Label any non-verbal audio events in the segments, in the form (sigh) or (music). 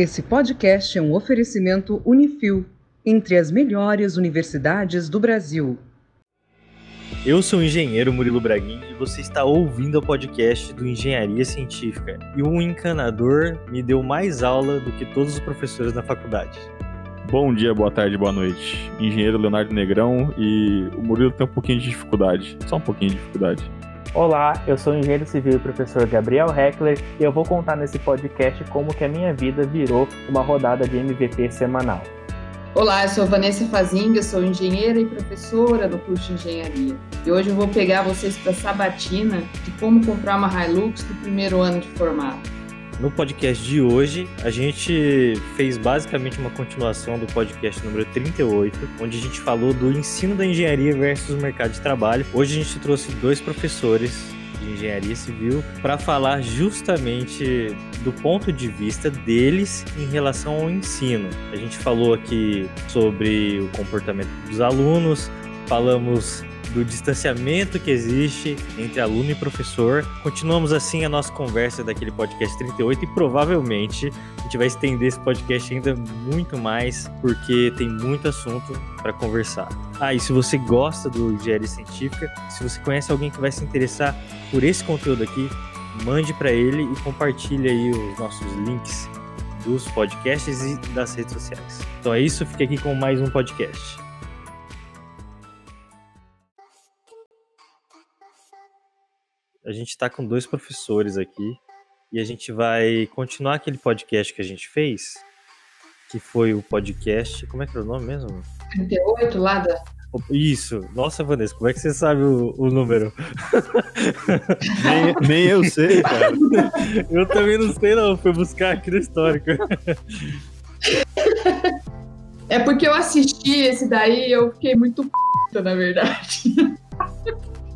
Esse podcast é um oferecimento Unifil, entre as melhores universidades do Brasil. Eu sou o engenheiro Murilo Braguin e você está ouvindo o podcast do Engenharia Científica. E um encanador me deu mais aula do que todos os professores na faculdade. Bom dia, boa tarde, boa noite. Engenheiro Leonardo Negrão e o Murilo tem um pouquinho de dificuldade, só um pouquinho de dificuldade. Olá, eu sou o engenheiro civil e professor Gabriel Heckler e eu vou contar nesse podcast como que a minha vida virou uma rodada de MVP semanal. Olá, eu sou Vanessa Fazinga, sou engenheira e professora no curso de engenharia. E hoje eu vou pegar vocês para a sabatina de como comprar uma Hilux no primeiro ano de formato. No podcast de hoje, a gente fez basicamente uma continuação do podcast número 38, onde a gente falou do ensino da engenharia versus o mercado de trabalho. Hoje a gente trouxe dois professores de engenharia civil para falar justamente do ponto de vista deles em relação ao ensino. A gente falou aqui sobre o comportamento dos alunos, falamos do distanciamento que existe entre aluno e professor. Continuamos assim a nossa conversa daquele podcast 38 e provavelmente a gente vai estender esse podcast ainda muito mais porque tem muito assunto para conversar. Ah, e se você gosta do engenharia científica, se você conhece alguém que vai se interessar por esse conteúdo aqui, mande para ele e compartilhe aí os nossos links dos podcasts e das redes sociais. Então é isso, fique aqui com mais um podcast. A gente está com dois professores aqui e a gente vai continuar aquele podcast que a gente fez, que foi o podcast. Como é que é o nome mesmo? 38 lá da. Isso. Nossa, Vanessa, como é que você sabe o, o número? nem, nem eu sei, (laughs) cara. eu também não sei, não. Fui buscar aqui no histórico. É porque eu assisti esse daí e eu fiquei muito p, na verdade.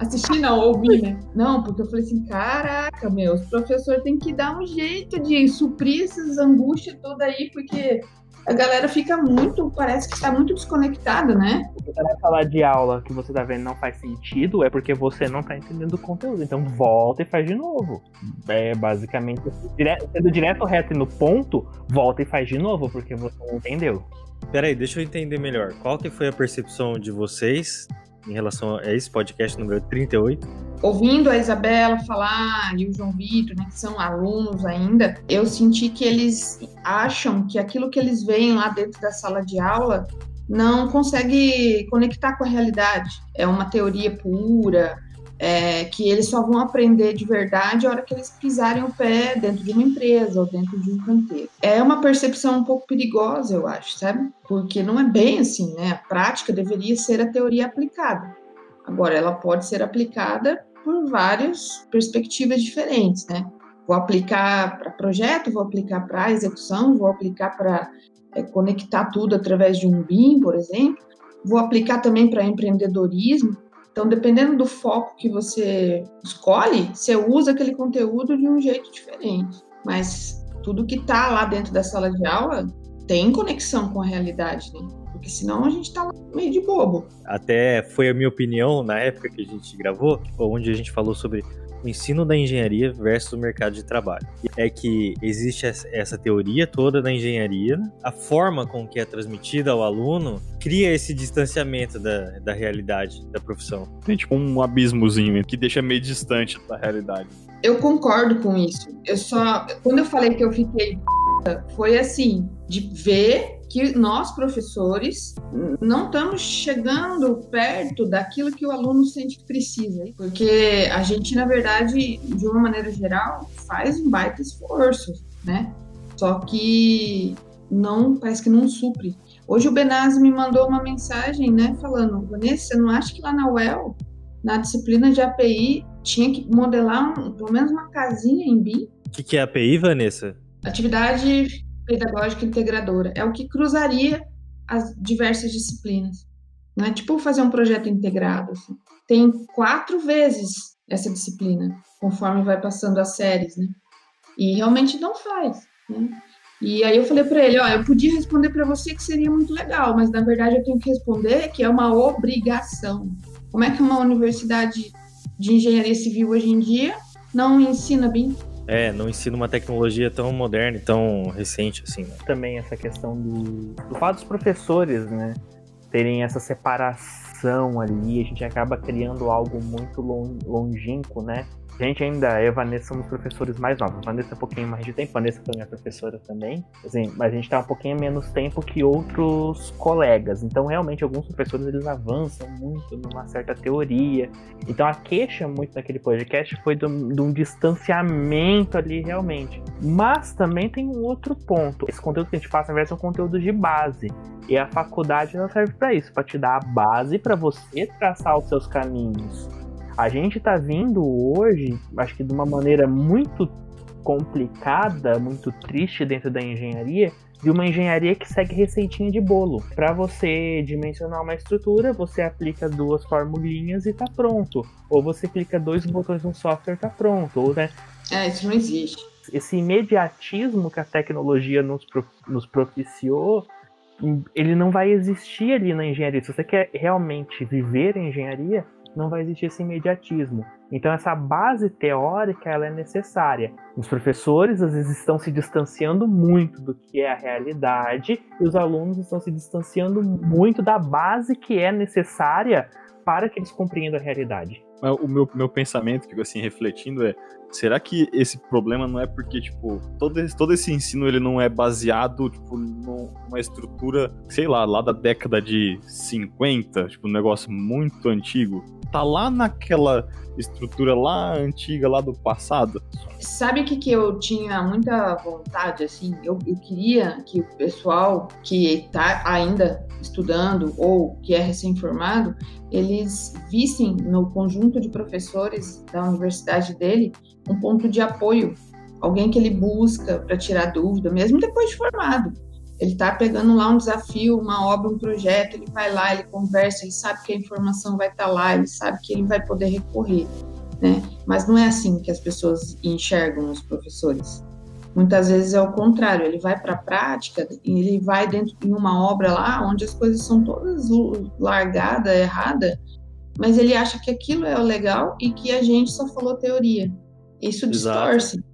Assistir não, ouvir, né? Não, porque eu falei assim, caraca, meu, os professores têm que dar um jeito de suprir essas angústias todas aí, porque a galera fica muito, parece que está muito desconectada, né? Você vai falar de aula que você tá vendo não faz sentido, é porque você não tá entendendo o conteúdo. Então volta e faz de novo. É basicamente direto, sendo direto reto e no ponto, volta e faz de novo, porque você não entendeu. Peraí, deixa eu entender melhor. Qual que foi a percepção de vocês em relação a esse podcast número 38. Ouvindo a Isabela falar e o João Vitor, né, que são alunos ainda, eu senti que eles acham que aquilo que eles veem lá dentro da sala de aula não consegue conectar com a realidade. É uma teoria pura, é, que eles só vão aprender de verdade a hora que eles pisarem o pé dentro de uma empresa ou dentro de um canteiro. É uma percepção um pouco perigosa, eu acho, sabe? Porque não é bem assim, né? A prática deveria ser a teoria aplicada. Agora, ela pode ser aplicada por várias perspectivas diferentes, né? Vou aplicar para projeto, vou aplicar para execução, vou aplicar para é, conectar tudo através de um BIM, por exemplo. Vou aplicar também para empreendedorismo. Então, dependendo do foco que você escolhe, você usa aquele conteúdo de um jeito diferente. Mas tudo que está lá dentro da sala de aula tem conexão com a realidade, né? Porque senão a gente está meio de bobo. Até foi a minha opinião na época que a gente gravou, onde a gente falou sobre o ensino da engenharia versus o mercado de trabalho. É que existe essa teoria toda da engenharia, a forma com que é transmitida ao aluno cria esse distanciamento da, da realidade da profissão. Tem tipo um abismozinho que deixa meio distante da realidade. Eu concordo com isso. Eu só. Quando eu falei que eu fiquei. Foi assim, de ver que nós, professores, não estamos chegando perto daquilo que o aluno sente que precisa. Porque a gente, na verdade, de uma maneira geral, faz um baita esforço, né? Só que não, parece que não supre. Hoje o Benazzi me mandou uma mensagem, né, falando, Vanessa, você não acha que lá na UEL, na disciplina de API, tinha que modelar um, pelo menos uma casinha em BIM? O que, que é API, Vanessa? Atividade pedagógica integradora. É o que cruzaria as diversas disciplinas. Não é tipo fazer um projeto integrado. Assim. Tem quatro vezes essa disciplina, conforme vai passando as séries, né? E realmente não faz, né? E aí eu falei para ele, ó, eu podia responder para você que seria muito legal, mas na verdade eu tenho que responder que é uma obrigação. Como é que uma universidade de engenharia civil hoje em dia não ensina BIM? É, não ensina uma tecnologia tão moderna e tão recente assim. Né? Também essa questão do, do fato dos professores, né? Terem essa separação ali, a gente acaba criando algo muito longínquo, né? A gente ainda, a Vanessa somos professores mais novos. Vanessa é um pouquinho mais de tempo, Vanessa foi minha professora também. Assim, mas a gente tá um pouquinho menos tempo que outros colegas. Então, realmente, alguns professores eles avançam muito numa certa teoria. Então, a queixa muito naquele podcast foi de um, de um distanciamento ali, realmente. Mas também tem um outro ponto. Esse conteúdo que a gente passa, na verdade, é um conteúdo de base. E a faculdade ela serve para isso, para te dar a base para você traçar os seus caminhos a gente está vindo hoje, acho que de uma maneira muito complicada, muito triste dentro da engenharia, de uma engenharia que segue receitinha de bolo. Para você dimensionar uma estrutura, você aplica duas formulinhas e está pronto. Ou você clica dois botões no software e está pronto. Ou, né? É, isso não existe. Esse imediatismo que a tecnologia nos, pro, nos propiciou, ele não vai existir ali na engenharia. Se você quer realmente viver em engenharia, não vai existir esse imediatismo. Então essa base teórica ela é necessária. Os professores às vezes estão se distanciando muito do que é a realidade e os alunos estão se distanciando muito da base que é necessária para que eles compreendam a realidade. O meu, meu pensamento, fico assim, refletindo, é será que esse problema não é porque, tipo, todo esse, todo esse ensino ele não é baseado, tipo, numa estrutura, sei lá, lá da década de 50, tipo, um negócio muito antigo? Tá lá naquela estrutura lá antiga, lá do passado. Sabe o que, que eu tinha muita vontade, assim? Eu, eu queria que o pessoal que está ainda estudando ou que é recém-formado, eles vissem no conjunto de professores da universidade dele um ponto de apoio, alguém que ele busca para tirar dúvida, mesmo depois de formado. Ele está pegando lá um desafio, uma obra, um projeto, ele vai lá, ele conversa, ele sabe que a informação vai estar tá lá, ele sabe que ele vai poder recorrer, né? Mas não é assim que as pessoas enxergam os professores. Muitas vezes é o contrário, ele vai para a prática, ele vai dentro de uma obra lá onde as coisas são todas largadas, errada, mas ele acha que aquilo é o legal e que a gente só falou teoria. Isso distorce. Exato.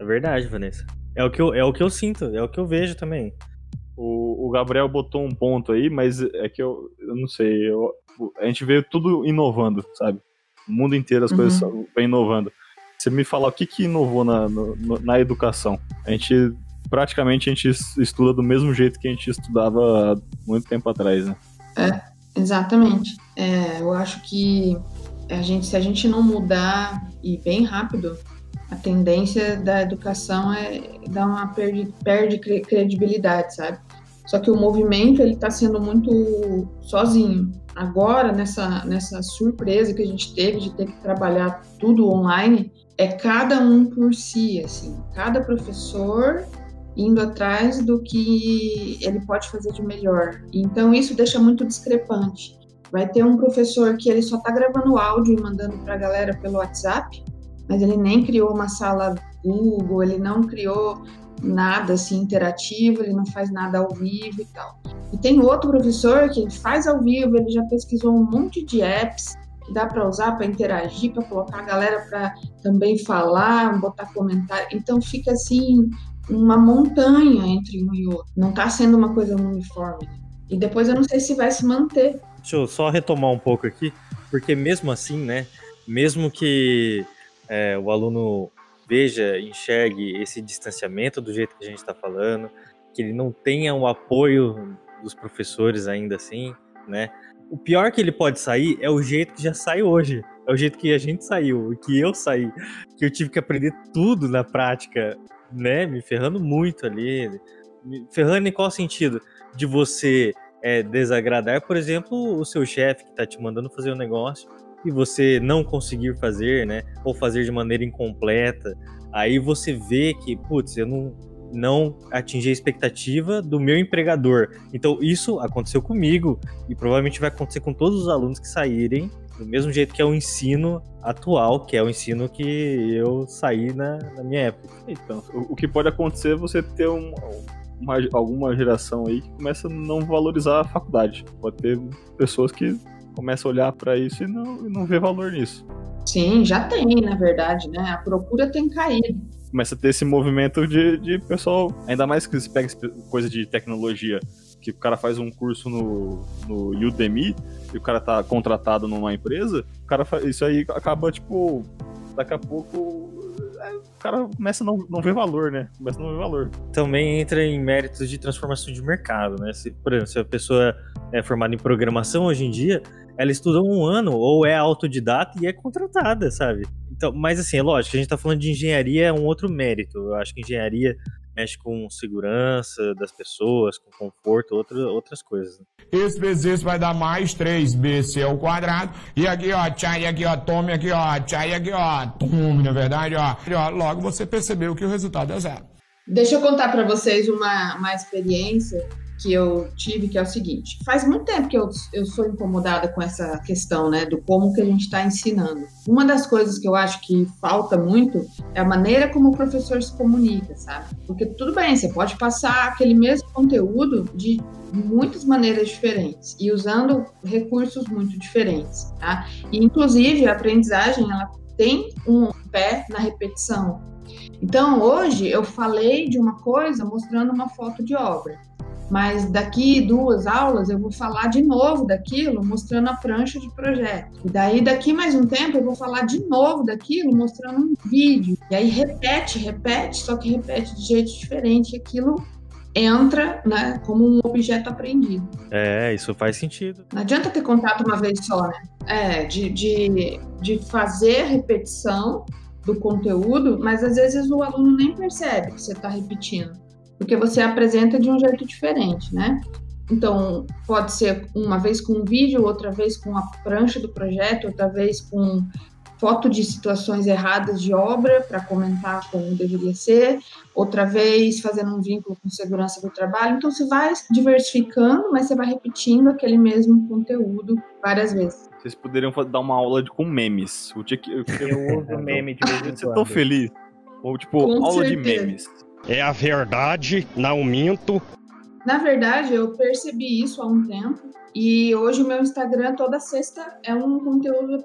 É verdade, Vanessa. É o que eu, é o que eu sinto, é o que eu vejo também. O, o Gabriel botou um ponto aí, mas é que eu, eu não sei. Eu, a gente veio tudo inovando, sabe? O mundo inteiro as uhum. coisas vem inovando. Você me falar o que, que inovou na, no, na educação? A gente praticamente a gente estuda do mesmo jeito que a gente estudava há muito tempo atrás, né? É, exatamente. É, eu acho que a gente, se a gente não mudar e bem rápido, a tendência da educação é dar uma perde, perde credibilidade, sabe? Só que o movimento ele está sendo muito sozinho. Agora nessa nessa surpresa que a gente teve de ter que trabalhar tudo online, é cada um por si, assim, cada professor indo atrás do que ele pode fazer de melhor. Então isso deixa muito discrepante. Vai ter um professor que ele só está gravando áudio e mandando para a galera pelo WhatsApp, mas ele nem criou uma sala Google, ele não criou nada assim interativo, ele não faz nada ao vivo e tal. E tem outro professor que ele faz ao vivo, ele já pesquisou um monte de apps que dá para usar para interagir, para colocar a galera para também falar, botar comentário. Então fica assim uma montanha entre um e outro. Não está sendo uma coisa uniforme. E depois eu não sei se vai se manter. Deixa eu só retomar um pouco aqui, porque mesmo assim, né? Mesmo que é, o aluno veja, enxergue esse distanciamento do jeito que a gente está falando, que ele não tenha o apoio dos professores ainda assim, né? O pior que ele pode sair é o jeito que já sai hoje. É o jeito que a gente saiu, que eu saí, que eu tive que aprender tudo na prática, né? Me ferrando muito ali. Me ferrando em qual sentido? De você é, desagradar, por exemplo, o seu chefe que está te mandando fazer um negócio e você não conseguir fazer, né? Ou fazer de maneira incompleta, aí você vê que, putz, eu não, não atingi a expectativa do meu empregador. Então isso aconteceu comigo e provavelmente vai acontecer com todos os alunos que saírem do mesmo jeito que é o ensino atual, que é o ensino que eu saí na, na minha época. Então, o, o, que pode acontecer é você ter um, uma, alguma geração aí que começa a não valorizar a faculdade. Pode ter pessoas que começa a olhar para isso e não, e não vê valor nisso. Sim, já tem, na verdade, né? A procura tem caído. Começa a ter esse movimento de, de pessoal, ainda mais que você pega coisa de tecnologia, que o cara faz um curso no, no Udemy e o cara tá contratado numa empresa, o cara faz, isso aí acaba, tipo, daqui a pouco é, o cara começa a não, não ver valor, né? Começa a não ver valor. Também entra em méritos de transformação de mercado, né? Se, por exemplo, se a pessoa é formada em programação hoje em dia, ela estuda um ano ou é autodidata e é contratada, sabe? Então, mas assim, é lógico, a gente tá falando de engenharia, é um outro mérito. Eu acho que engenharia mexe com segurança das pessoas, com conforto, outra, outras coisas. Esse vezes esse vai dar mais 3bc ao quadrado. E aqui, ó, tchai, aqui, ó, tome, aqui, ó, tchai, aqui, ó, tome, na verdade, ó. E, ó. Logo você percebeu que o resultado é zero. Deixa eu contar para vocês uma, uma experiência que eu tive, que é o seguinte: faz muito tempo que eu, eu sou incomodada com essa questão, né, do como que a gente está ensinando. Uma das coisas que eu acho que falta muito é a maneira como o professor se comunica, sabe? Porque tudo bem, você pode passar aquele mesmo conteúdo de muitas maneiras diferentes e usando recursos muito diferentes, tá? E, inclusive, a aprendizagem, ela tem um pé na repetição. Então, hoje eu falei de uma coisa mostrando uma foto de obra mas daqui duas aulas eu vou falar de novo daquilo, mostrando a prancha de projeto. E daí, daqui mais um tempo, eu vou falar de novo daquilo, mostrando um vídeo. E aí repete, repete, só que repete de jeito diferente. E aquilo entra né, como um objeto aprendido. É, isso faz sentido. Não adianta ter contato uma vez só, né? É, de, de, de fazer repetição do conteúdo, mas às vezes o aluno nem percebe que você está repetindo porque você apresenta de um jeito diferente, né? Então, pode ser uma vez com um vídeo, outra vez com a prancha do projeto, outra vez com foto de situações erradas de obra para comentar como deveria ser, outra vez fazendo um vínculo com segurança do trabalho. Então, você vai diversificando, mas você vai repetindo aquele mesmo conteúdo várias vezes. Vocês poderiam dar uma aula de, com memes. O que, eu, (laughs) eu uso meme de vez em quando. Você tão feliz. Ou, tipo, com aula certeza. de memes. É a verdade, não minto. Na verdade, eu percebi isso há um tempo e hoje o meu Instagram toda sexta é um conteúdo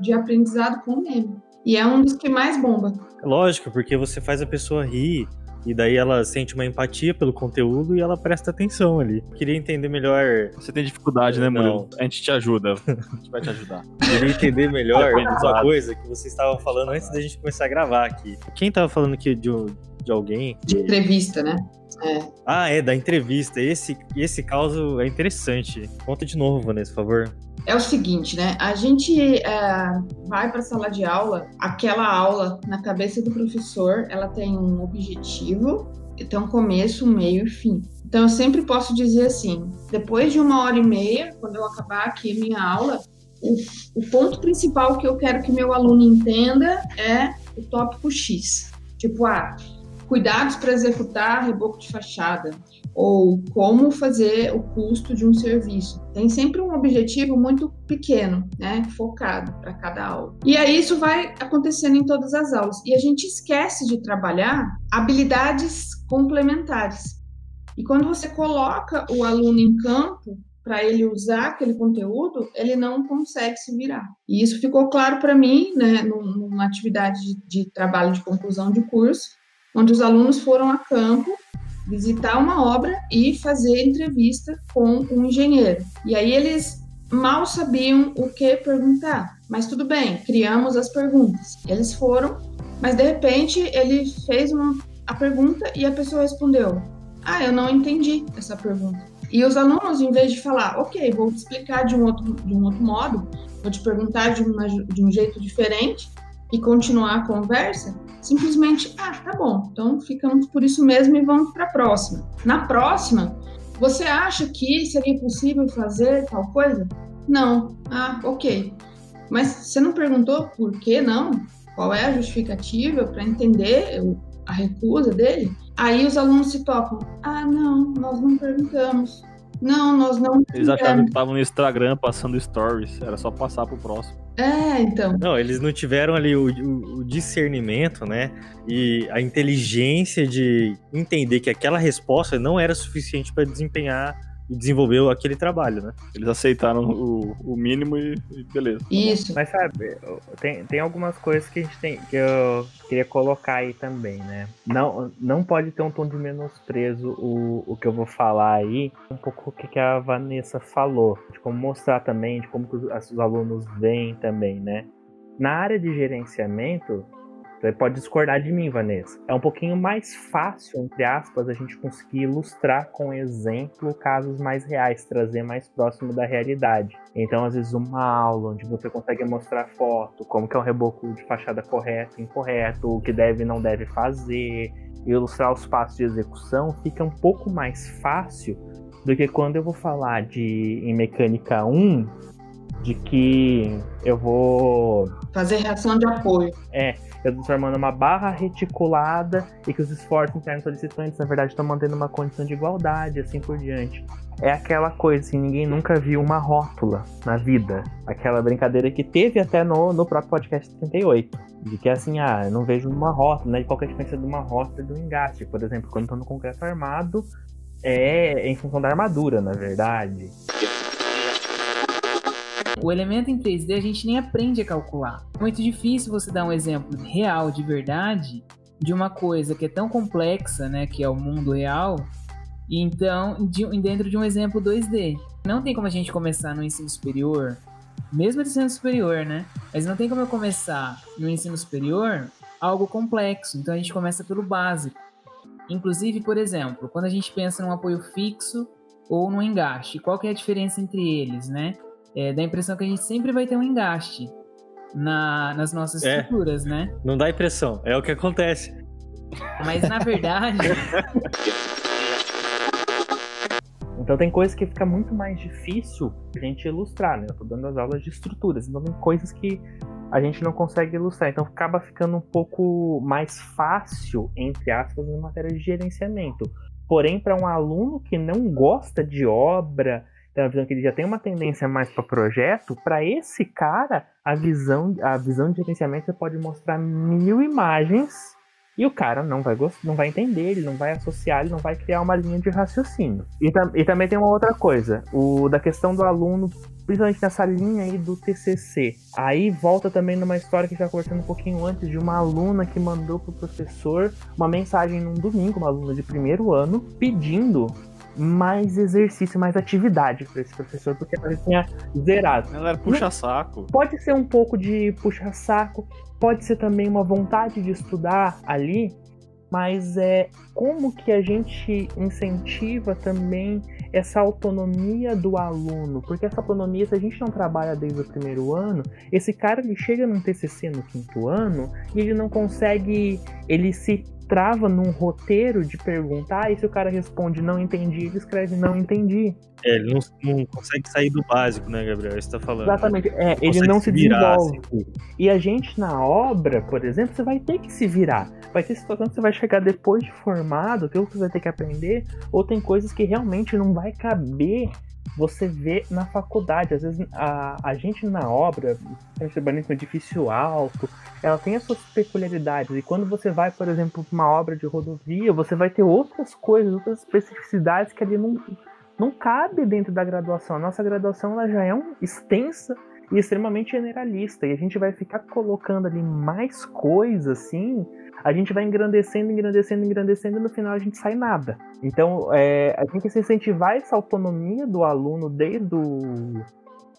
de aprendizado com meme. E é um dos que mais bomba. Lógico, porque você faz a pessoa rir e daí ela sente uma empatia pelo conteúdo e ela presta atenção ali. Queria entender melhor. Você tem dificuldade, né, Murilo? A gente te ajuda. A gente vai te ajudar. Queria entender melhor uma coisa que vocês estavam falando antes da gente começar a gravar aqui. Quem tava falando aqui de, de alguém. De entrevista, né? É. Ah, é, da entrevista. Esse, esse caso é interessante. Conta de novo, Vanessa, por favor. É o seguinte, né? A gente é, vai para a sala de aula, aquela aula na cabeça do professor, ela tem um objetivo, tem um começo, um meio e fim. Então eu sempre posso dizer assim: depois de uma hora e meia, quando eu acabar aqui minha aula, o, o ponto principal que eu quero que meu aluno entenda é o tópico X. Tipo, ah, cuidados para executar reboco de fachada ou como fazer o custo de um serviço. Tem sempre um objetivo muito pequeno, né, focado para cada aula. E aí isso vai acontecendo em todas as aulas. E a gente esquece de trabalhar habilidades complementares. E quando você coloca o aluno em campo para ele usar aquele conteúdo, ele não consegue se virar. E isso ficou claro para mim, né, numa atividade de, de trabalho de conclusão de curso, onde os alunos foram a campo visitar uma obra e fazer entrevista com um engenheiro. E aí eles mal sabiam o que perguntar, mas tudo bem, criamos as perguntas. Eles foram, mas de repente ele fez uma, a pergunta e a pessoa respondeu: Ah, eu não entendi essa pergunta. E os alunos, em vez de falar, ok, vou te explicar de um outro, de um outro modo, vou te perguntar de, uma, de um jeito diferente e continuar a conversa, simplesmente, ah, tá bom, então ficamos por isso mesmo e vamos para a próxima. Na próxima, você acha que seria possível fazer tal coisa? Não. Ah, ok. Mas você não perguntou por que não? Qual é a justificativa para entender a recusa dele? Aí os alunos se tocam. Ah, não, nós não perguntamos. Não, nós não. Eles achavam que estavam no Instagram passando stories. Era só passar pro próximo. É, então. Não, eles não tiveram ali o, o, o, discernimento, né? E a inteligência de entender que aquela resposta não era suficiente para desempenhar e desenvolveu aquele trabalho, né? Eles aceitaram o, o mínimo e, e beleza. Isso. Mas sabe, tem, tem algumas coisas que a gente tem que eu queria colocar aí também, né? Não, não pode ter um tom de menosprezo o, o que eu vou falar aí, um pouco o que, que a Vanessa falou, de como mostrar também, de como que os, os alunos veem também, né? Na área de gerenciamento, você pode discordar de mim, Vanessa. É um pouquinho mais fácil, entre aspas, a gente conseguir ilustrar com exemplo casos mais reais, trazer mais próximo da realidade. Então, às vezes, uma aula onde você consegue mostrar foto, como que é um reboco de fachada correto, incorreto, o que deve e não deve fazer, ilustrar os passos de execução, fica um pouco mais fácil do que quando eu vou falar de em mecânica 1, de que eu vou Fazer reação de apoio. é, eu tô formando uma barra reticulada e que os esforços internos solicitantes, na verdade, estão mantendo uma condição de igualdade, assim por diante. É aquela coisa, assim, ninguém nunca viu uma rótula na vida. Aquela brincadeira que teve até no, no próprio podcast 38. De que, assim, ah, eu não vejo uma rótula, né? Qual que é a diferença de uma rótula e do engaste? Por exemplo, quando tô no concreto armado, é em função da armadura, na verdade. O elemento em 3D a gente nem aprende a calcular. É muito difícil você dar um exemplo real, de verdade, de uma coisa que é tão complexa, né, que é o mundo real, e então de- dentro de um exemplo 2D. Não tem como a gente começar no ensino superior, mesmo de ensino superior, né? Mas não tem como eu começar no ensino superior algo complexo. Então a gente começa pelo básico. Inclusive, por exemplo, quando a gente pensa num apoio fixo ou num engaste, qual que é a diferença entre eles, né? É, dá a impressão que a gente sempre vai ter um engaste na- nas nossas É. estruturas, né? Não dá impressão, é o que acontece. Mas na verdade, (laughs) Então tem coisas que fica muito mais difícil a gente ilustrar, né? Eu tô dando as aulas de estruturas, então tem coisas que a gente não consegue ilustrar. Então acaba ficando um pouco mais fácil, entre aspas, na matéria de gerenciamento. Porém, para um aluno que não gosta de obra, tem uma visão que ele já tem uma tendência mais para projeto, para esse cara, a visão, a visão de gerenciamento você pode mostrar mil imagens e o cara não vai gostar, não vai entender, ele não vai associar, ele não vai criar uma linha de raciocínio. E, e também tem uma outra coisa, o da questão do aluno, principalmente nessa linha aí do TCC. Aí volta também numa história que já conversando um pouquinho antes de uma aluna que mandou pro professor uma mensagem num domingo, uma aluna de primeiro ano, pedindo mais exercício, mais atividade para esse professor, porque ela tinha zerado. Galera, puxa saco. Pode ser um pouco de puxa-saco, pode ser também uma vontade de estudar ali, mas é como que a gente incentiva também essa autonomia do aluno, porque essa autonomia, se a gente não trabalha desde o primeiro ano, esse cara ele chega num TCC no quinto ano e ele não consegue, ele se trava num roteiro de perguntar, e se o cara responde não entendi, ele escreve não entendi. É, ele não, não consegue sair do básico, né, Gabriel? É você tá falando. Exatamente. É, ele não se virar, assim. desenvolve. E a gente na obra, por exemplo, você vai ter que se virar. Vai ter situações que você vai chegar depois de formado, que você vai ter que aprender, ou tem coisas que realmente não vai caber você ver na faculdade. Às vezes a, a gente na obra, trabalhando com edifício alto, ela tem as suas peculiaridades. E quando você vai, por exemplo, para uma obra de rodovia, você vai ter outras coisas, outras especificidades que ali não, não cabe dentro da graduação. A nossa graduação ela já é um, extensa e extremamente generalista. E a gente vai ficar colocando ali mais coisas assim. A gente vai engrandecendo, engrandecendo, engrandecendo e no final a gente sai nada. Então é, a gente tem que incentivar essa autonomia do aluno desde o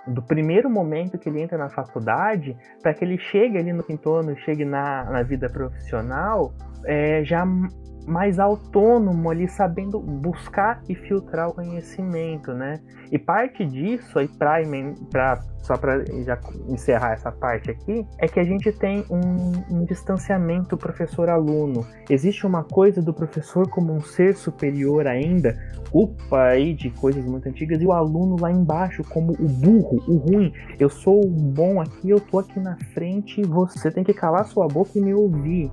do primeiro momento que ele entra na faculdade, para que ele chegue ali no quinto ano, chegue na, na vida profissional, é, já mais autônomo ali, sabendo buscar e filtrar o conhecimento, né? E parte disso aí, pra, só para já encerrar essa parte aqui, é que a gente tem um, um distanciamento professor-aluno. Existe uma coisa do professor como um ser superior ainda, culpa aí de coisas muito antigas, e o aluno lá embaixo como o burro, o ruim. Eu sou o bom aqui, eu tô aqui na frente, você tem que calar sua boca e me ouvir.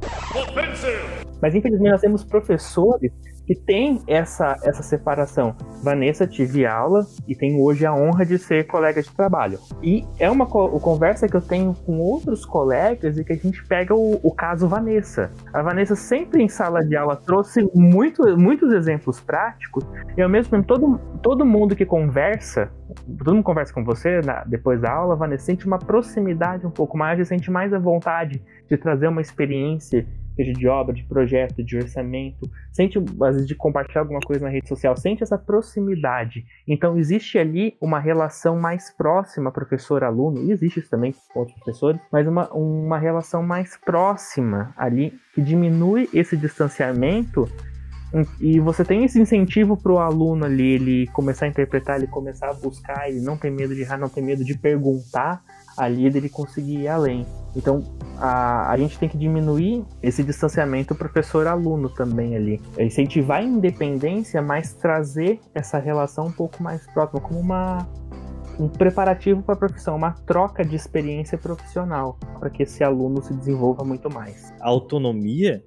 Mas infelizmente nós temos professores que tem essa, essa separação. Vanessa, tive aula e tenho hoje a honra de ser colega de trabalho. E é uma co conversa que eu tenho com outros colegas e que a gente pega o, o caso Vanessa. A Vanessa sempre em sala de aula trouxe muito, muitos exemplos práticos e ao mesmo tempo todo, todo mundo que conversa, todo mundo conversa com você na, depois da aula, Vanessa, sente uma proximidade um pouco mais e sente mais a vontade de trazer uma experiência seja de obra, de projeto, de orçamento, sente, às vezes, de compartilhar alguma coisa na rede social, sente essa proximidade. Então, existe ali uma relação mais próxima professor-aluno, e existe isso também com outros professores, mas uma, uma relação mais próxima ali, que diminui esse distanciamento e você tem esse incentivo para o aluno ali, ele começar a interpretar, ele começar a buscar, ele não tem medo de errar, não tem medo de perguntar, ali dele conseguir ir além. Então a, a gente tem que diminuir esse distanciamento professor-aluno também ali. Incentivar a independência, mas trazer essa relação um pouco mais próxima, como uma, um preparativo para a profissão, uma troca de experiência profissional, para que esse aluno se desenvolva muito mais. A autonomia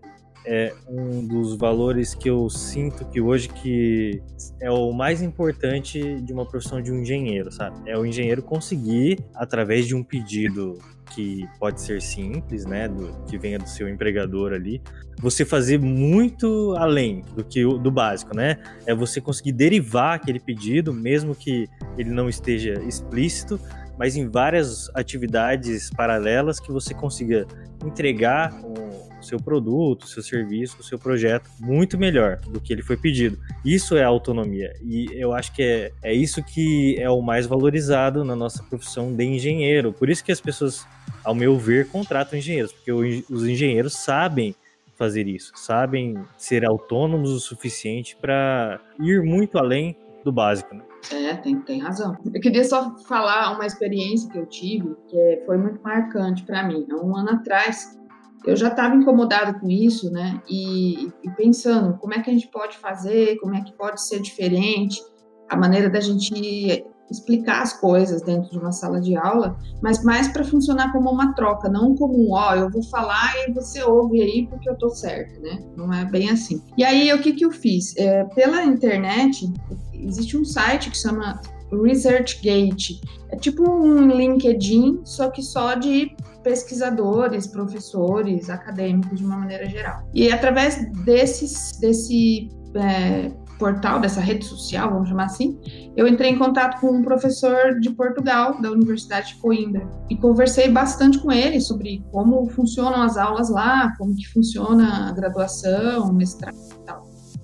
é um dos valores que eu sinto que hoje que é o mais importante de uma profissão de um engenheiro, sabe? É o engenheiro conseguir, através de um pedido que pode ser simples, né, do, que venha do seu empregador ali, você fazer muito além do que do básico, né? É você conseguir derivar aquele pedido, mesmo que ele não esteja explícito, mas em várias atividades paralelas que você consiga entregar um, seu produto, seu serviço, seu projeto muito melhor do que ele foi pedido. Isso é autonomia. E eu acho que é, é isso que é o mais valorizado na nossa profissão de engenheiro. Por isso que as pessoas, ao meu ver, contratam engenheiros, porque os engenheiros sabem fazer isso, sabem ser autônomos o suficiente para ir muito além do básico. Né? É, tem, tem razão. Eu queria só falar uma experiência que eu tive, que foi muito marcante para mim. Um ano atrás, eu já estava incomodado com isso, né? E, e, pensando como é que a gente pode fazer, como é que pode ser diferente, a maneira da gente explicar as coisas dentro de uma sala de aula, mas mais para funcionar como uma troca, não como, ó, eu vou falar e você ouve aí porque eu tô certo, né? Não é bem assim. E aí, o que que eu fiz? É, pela internet, existe um site que chama ResearchGate. É tipo um LinkedIn, só que só de pesquisadores, professores, acadêmicos de uma maneira geral. E através desses, desse é, portal, dessa rede social, vamos chamar assim, eu entrei em contato com um professor de Portugal, da Universidade de Coimbra, e conversei bastante com ele sobre como funcionam as aulas lá, como que funciona a graduação, o mestrado e tal.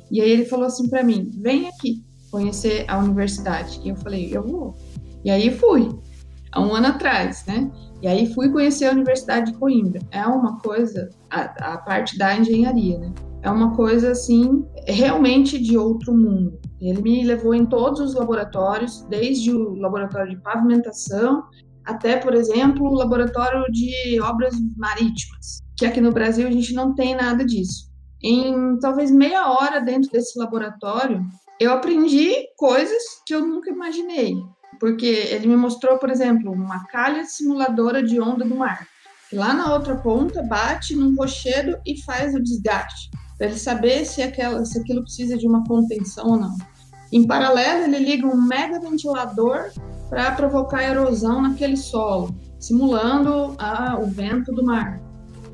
E aí ele falou assim para mim: vem aqui conhecer a universidade. E eu falei: eu vou. E aí fui, há um ano atrás, né? E aí fui conhecer a Universidade de Coimbra. É uma coisa, a, a parte da engenharia, né? É uma coisa assim, realmente de outro mundo. Ele me levou em todos os laboratórios, desde o laboratório de pavimentação até, por exemplo, o laboratório de obras marítimas, que aqui no Brasil a gente não tem nada disso. Em talvez meia hora dentro desse laboratório, eu aprendi coisas que eu nunca imaginei porque ele me mostrou, por exemplo, uma calha simuladora de onda do mar, que lá na outra ponta bate num rochedo e faz o desgaste, para ele saber se, aquela, se aquilo precisa de uma contenção ou não. Em paralelo, ele liga um mega ventilador para provocar erosão naquele solo, simulando o vento do mar.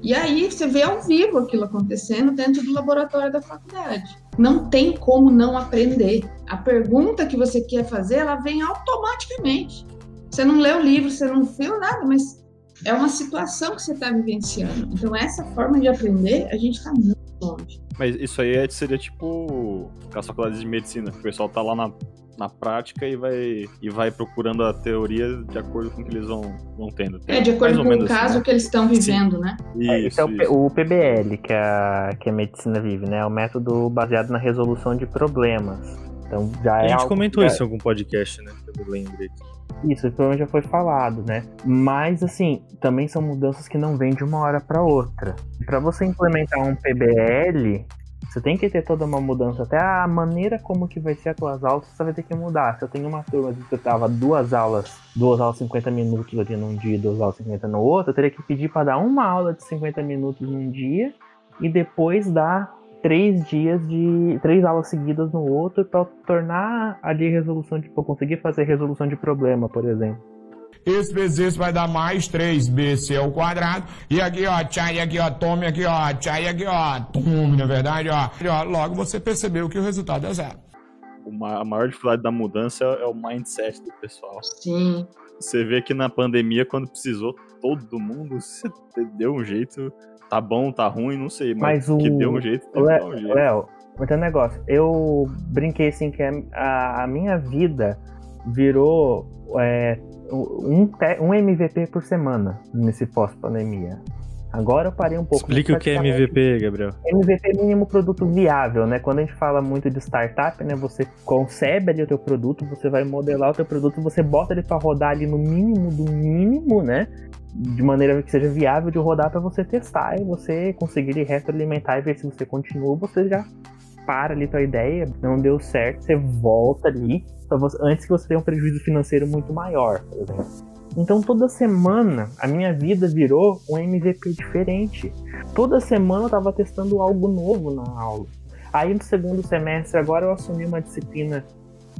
E aí você vê ao vivo aquilo acontecendo dentro do laboratório da faculdade. Não tem como não aprender. A pergunta que você quer fazer, ela vem automaticamente. Você não leu o livro, você não viu nada, mas é uma situação que você está vivenciando. Então, essa forma de aprender, a gente está muito longe. Mas isso aí é, seria tipo as faculdades de medicina. O pessoal tá lá na na prática e vai, e vai procurando a teoria de acordo com o que eles vão, vão tendo. É, de acordo com o assim, caso né? que eles estão vivendo, Sim. né? Isso, é, isso, é o, o, PBL que a, que a medicina vive, né? É o método baseado na resolução de problemas. Então já a é. Gente comentou isso em algum podcast, né? Que eu lembrei Isso, provavelmente já foi falado, né? Mas, assim, também são mudanças que não vêm de uma hora para outra. Para você implementar um PBL, você tem que ter toda uma mudança, até a maneira como que vai ser as tuas aulas, você vai ter que mudar. Se eu tenho uma turma que tava duas aulas, duas aulas 50 minutos ali num dia, duas aulas 50 no outro, eu teria que pedir para dar uma aula de 50 minutos num dia e depois dar três dias de. três aulas seguidas no outro para tornar ali resolução de. pra conseguir fazer resolução de problema, por exemplo. Esse vezes esse vai dar mais 3bc ao quadrado. E aqui, ó, tchai, aqui, ó, tome aqui, ó, tchai, aqui, ó, tome, na verdade, ó. E, ó. Logo você percebeu que o resultado é zero. Uma, a maior dificuldade da mudança é o mindset do pessoal. Sim. Você vê que na pandemia, quando precisou todo mundo, (laughs) você deu um jeito. Tá bom, tá ruim, não sei, mas, Mas o- que deu um jeito, que dar um jeito. Léo, negócio. Eu brinquei assim que a, a minha vida virou é, um, um MVP por semana nesse pós-pandemia. Agora eu parei um pouco. Explica o que é MVP, Gabriel. MVP é mínimo produto viável, né? Quando a gente fala muito de startup, né? Você concebe ali o teu produto, você vai modelar o teu produto, você bota ele para rodar ali no mínimo do mínimo, né? De maneira que seja viável de rodar para você testar e você conseguir retroalimentar e ver se você continua, você já para ali tua ideia, não deu certo, você volta ali você- antes que você tenha um prejuízo financeiro muito maior, por exemplo. Então toda semana a minha vida virou um MVP diferente. Toda semana eu tava testando algo novo na aula. Aí no segundo semestre agora eu assumi uma disciplina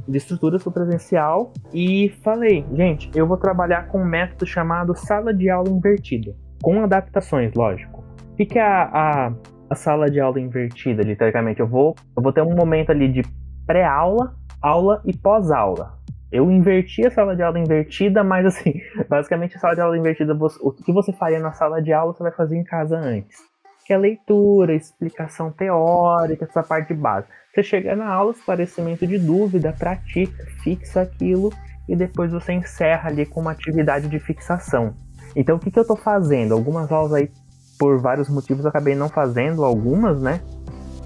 de estrutura presencial e falei, gente, eu vou trabalhar com um método chamado sala de aula invertida, com adaptações, lógico. O que, que é a, a, a sala de aula invertida, literalmente? Eu vou, eu vou ter um momento ali de pré-aula, aula e pós-aula. Eu inverti a sala de aula invertida, mas assim, (laughs) basicamente a sala de aula invertida, o que você faria na sala de aula, você vai fazer em casa antes. Que é leitura, explicação teórica, essa parte básica. Você chega na aula, esclarecimento de dúvida, pratica, fixa aquilo e depois você encerra ali com uma atividade de fixação. Então o que, que eu tô fazendo? Algumas aulas aí, por vários motivos, eu acabei não fazendo algumas, né?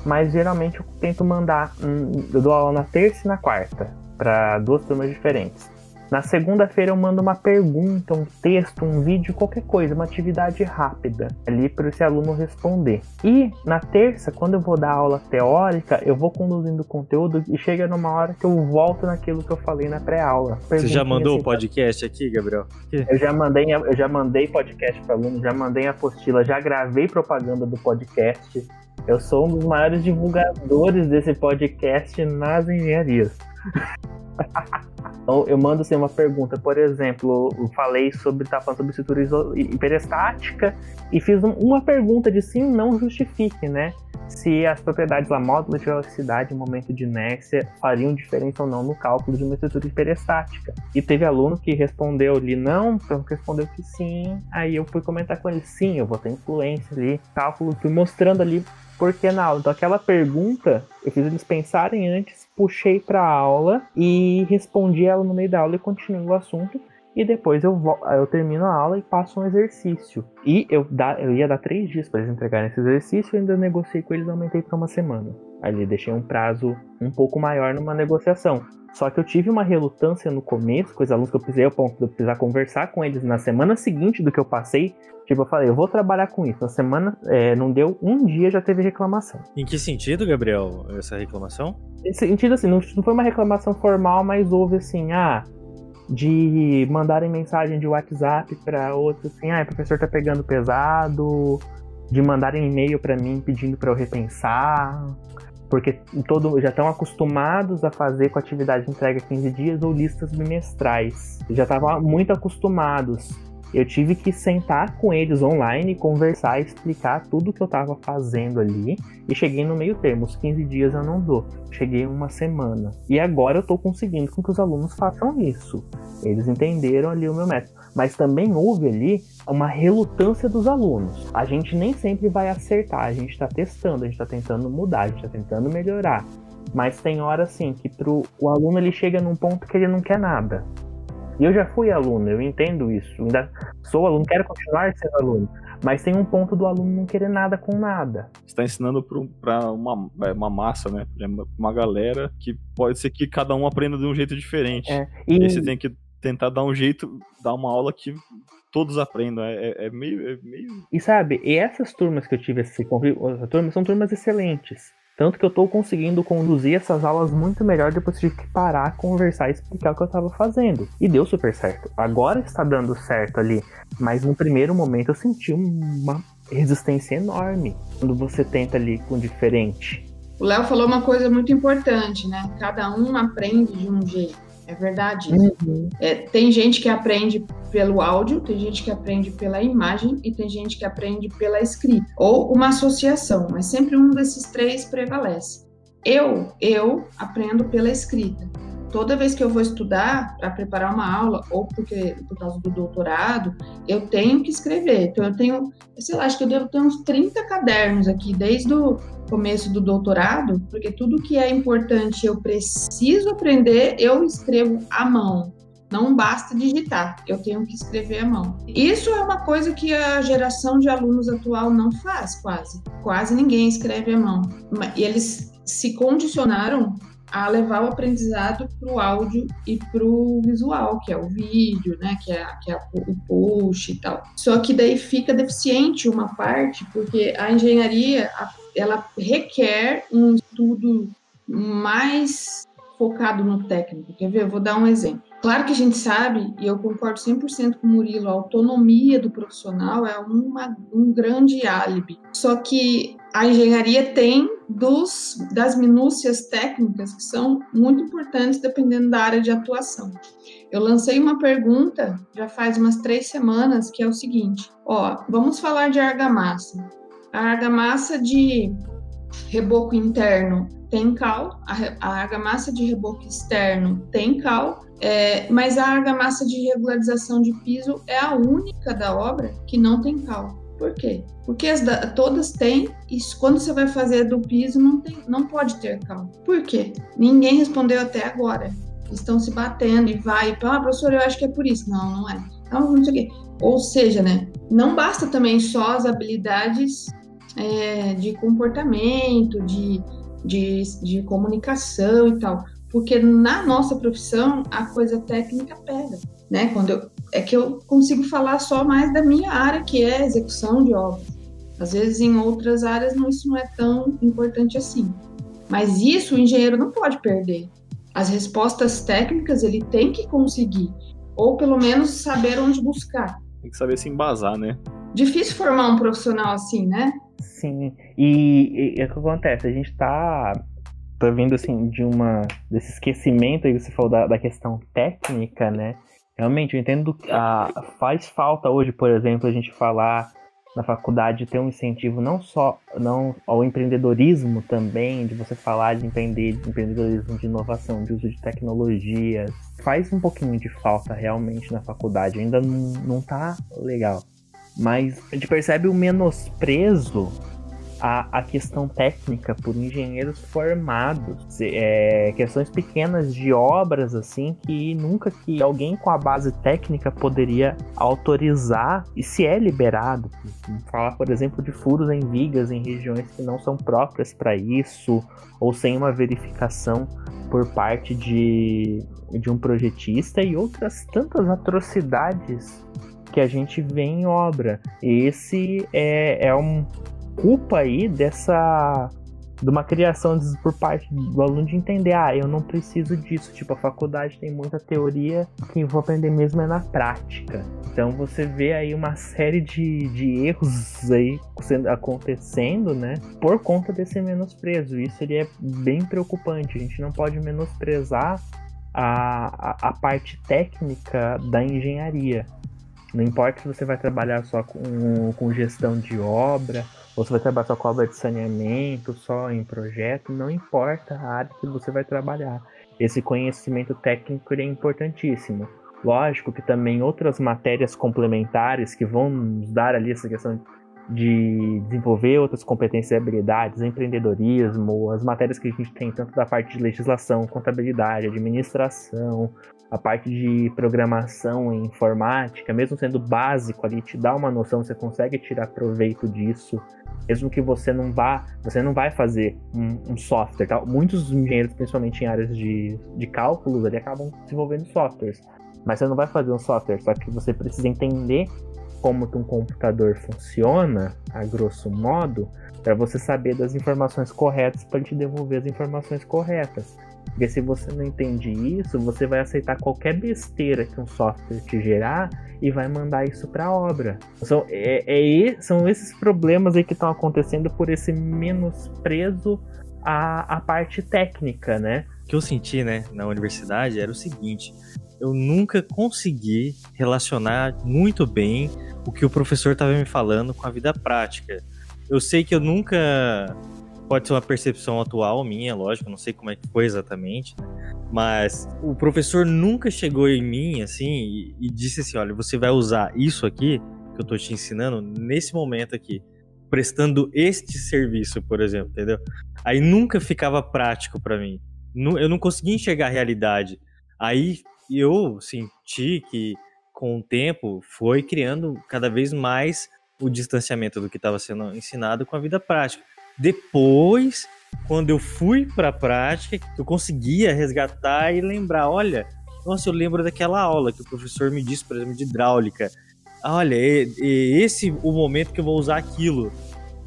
Mas geralmente eu tento mandar. Eu dou aula na terça e na quarta, para duas turmas diferentes. Na segunda-feira eu mando uma pergunta, um texto, um vídeo, qualquer coisa, uma atividade rápida ali para esse aluno responder. E na terça, quando eu vou dar aula teórica, eu vou conduzindo o conteúdo e chega numa hora que eu volto naquilo que eu falei na pré-aula. Você já mandou assim, o podcast aqui, Gabriel? eu já mandei, eu já mandei podcast para aluno, já mandei apostila, já gravei propaganda do podcast. Eu sou um dos maiores divulgadores desse podcast nas engenharias. (laughs) Então, eu mando assim, uma pergunta, por exemplo, eu falei sobre, tá falando sobre estrutura hiperestática e fiz um- uma pergunta de sim não justifique, né? Se as propriedades lá, módulo de velocidade e momento de inércia fariam diferença ou não no cálculo de uma estrutura hiperestática. E teve aluno que respondeu ali não, então respondeu que sim. Aí eu fui comentar com ele, sim, eu vou ter influência ali, cálculo, fui mostrando ali porque na aula. Então aquela pergunta, eu fiz eles pensarem antes, puxei para aula e respondi ela no meio da aula e continuei o assunto. E depois eu, eu termino a aula e passo um exercício. E eu, dá, eu ia dar três dias para eles entregarem esse exercício e ainda negociei com eles e aumentei para uma semana. Ali deixei um prazo um pouco maior numa negociação. Só que eu tive uma relutância no começo com os alunos que eu precisei ao ponto de eu precisar conversar com eles na semana seguinte do que eu passei. Tipo, eu falei, eu vou trabalhar com isso. Na semana, é, não deu um dia, já teve reclamação. Em que sentido, Gabriel, essa reclamação? Nesse sentido, assim, não, não foi uma reclamação formal, mas houve assim, ah, de mandarem mensagem de WhatsApp para outro, assim, ah, o professor tá pegando pesado, de mandarem e-mail para mim pedindo para eu repensar, porque todo, já estão acostumados a fazer com atividade de entrega 15 dias ou listas bimestrais. Já estavam muito acostumados. Eu tive que sentar com eles online, conversar, explicar tudo que eu estava fazendo ali. E cheguei no meio termo. Os 15 dias eu não dou. Cheguei uma semana. E agora eu estou conseguindo com que os alunos façam isso. Eles entenderam ali o meu método. Mas também houve ali uma relutância dos alunos. A gente nem sempre vai acertar. A gente está testando, a gente está tentando mudar, a gente está tentando melhorar. Mas tem hora assim que pro, o aluno ele chega num ponto que ele não quer nada. E eu já fui aluno, eu entendo isso. Ainda sou aluno, quero continuar sendo aluno. Mas tem um ponto do aluno não querer nada com nada. Você está ensinando para uma, é, uma massa, né? Uma galera que pode ser que cada um aprenda de um jeito diferente. É, E e aí você tem que tentar dar um jeito, dar uma aula que todos aprendam. É, é- é meio, é meio. E sabe, e essas turmas que eu tive esse convívio, essas turmas são turmas excelentes. Tanto que eu tô conseguindo conduzir essas aulas muito melhor depois que parar, conversar e explicar o que eu tava fazendo. E deu super certo. Agora está dando certo ali. Mas no primeiro momento eu senti uma resistência enorme quando você tenta ali com diferente. O Léo falou uma coisa muito importante, né? Cada um aprende de um jeito. É verdade. Uhum. É, tem gente que aprende pelo áudio, tem gente que aprende pela imagem e tem gente que aprende pela escrita. Ou uma associação, mas sempre um desses três prevalece. Eu, eu aprendo pela escrita toda vez que eu vou estudar para preparar uma aula ou porque por causa do doutorado, eu tenho que escrever. Então eu tenho, sei lá, acho que eu devo ter uns 30 cadernos aqui desde o começo do doutorado, porque tudo que é importante eu preciso aprender, eu escrevo à mão. Não basta digitar, eu tenho que escrever à mão. Isso é uma coisa que a geração de alunos atual não faz, quase. Quase ninguém escreve à mão. E eles se condicionaram a levar o aprendizado para o áudio e para o visual, que é o vídeo, né, que é, que é o post e tal. Só que daí fica deficiente uma parte, porque a engenharia ela requer um estudo mais focado no técnico. Quer ver? Eu vou dar um exemplo. Claro que a gente sabe, e eu concordo 100% com o Murilo, a autonomia do profissional é uma, um grande álibi. Só que a engenharia tem dos, das minúcias técnicas que são muito importantes dependendo da área de atuação. Eu lancei uma pergunta já faz umas três semanas que é o seguinte: ó, vamos falar de argamassa. A argamassa de reboco interno tem cal, a, argamassa de reboco externo tem cal, é, mas a argamassa de regularização de piso é a única da obra que não tem cal. Por quê? Porque da, todas têm, e quando você vai fazer do piso, não, tem, não pode ter cal. Por quê? Ninguém respondeu até agora. Estão se batendo e vai, ah, professor, eu acho que é por isso. Não, não é. Então, não sei o quê. Ou seja, né, não basta também só as habilidades é, de comportamento, de, de, de comunicação e tal, porque na nossa profissão a coisa técnica pega, né? Quando eu, é que eu consigo falar só mais da minha área, que é execução de obras. Às vezes, em outras áreas, não, isso não é tão importante assim. Mas isso o engenheiro não pode perder. As respostas técnicas ele tem que conseguir, ou pelo menos saber onde buscar. Tem que saber se embasar, né? Difícil formar um profissional assim, né? Sim. E, e, e o que acontece? A gente tá, tá vindo assim de uma desse esquecimento aí que você falou da, da questão técnica, né? Realmente, eu entendo que ah, faz falta hoje, por exemplo, a gente falar na faculdade ter um incentivo não só não ao empreendedorismo também, de você falar de empreender, de empreendedorismo de inovação, de uso de tecnologias. Faz um pouquinho de falta realmente na faculdade, ainda não, não tá legal. Mas a gente percebe o menosprezo a, a questão técnica por engenheiros formados. É, questões pequenas de obras, assim, que nunca que alguém com a base técnica poderia autorizar e se é liberado. Falar, por exemplo, de furos em vigas em regiões que não são próprias para isso, ou sem uma verificação por parte de, de um projetista e outras tantas atrocidades que a gente vê em obra. Esse é, é um, culpa aí dessa de uma criação por parte do aluno de entender, ah, eu não preciso disso. Tipo, a faculdade tem muita teoria, quem vou aprender mesmo é na prática. Então você vê aí uma série de, de erros aí acontecendo, né? Por conta desse menosprezo. Isso ele é bem preocupante. A gente não pode menosprezar a, a, a parte técnica da engenharia. Não importa se você vai trabalhar só com, com gestão de obra ou você vai trabalhar só com obra de saneamento, só em projeto, não importa a área que você vai trabalhar. Esse conhecimento técnico é importantíssimo. Lógico que também outras matérias complementares que vão nos dar ali essa questão de desenvolver outras competências e habilidades, empreendedorismo, as matérias que a gente tem tanto da parte de legislação, contabilidade, administração, a parte de programação e informática, mesmo sendo básico ali, te dá uma noção, você consegue tirar proveito disso mesmo que você não vá, você não vai fazer um, um software. Tá? Muitos engenheiros, principalmente em áreas de, de cálculos, ali acabam desenvolvendo softwares. Mas você não vai fazer um software, só que você precisa entender como um computador funciona, a grosso modo, para você saber das informações corretas para te devolver as informações corretas. Porque se você não entende isso, você vai aceitar qualquer besteira que um software te gerar e vai mandar isso para a obra. São, é, é, são esses problemas aí que estão acontecendo por esse menosprezo à, à parte técnica, né? O que eu senti, né, na universidade era o seguinte: eu nunca consegui relacionar muito bem o que o professor estava me falando com a vida prática. Eu sei que eu nunca pode ser uma percepção atual minha, lógico, não sei como é que foi exatamente, mas o professor nunca chegou em mim assim e, e, disse assim, olha, você vai usar isso aqui que eu tô te ensinando nesse momento aqui, prestando este serviço, por exemplo, entendeu? Aí nunca ficava prático para mim. Eu não conseguia enxergar a realidade. Aí eu senti que com o tempo foi criando cada vez mais o distanciamento do que estava sendo ensinado com a vida prática. Depois, quando eu fui para a prática, eu conseguia resgatar e lembrar, olha, nossa, eu lembro daquela aula que o professor me disse, por exemplo, de hidráulica. Olha, é, é esse o momento que eu vou usar aquilo.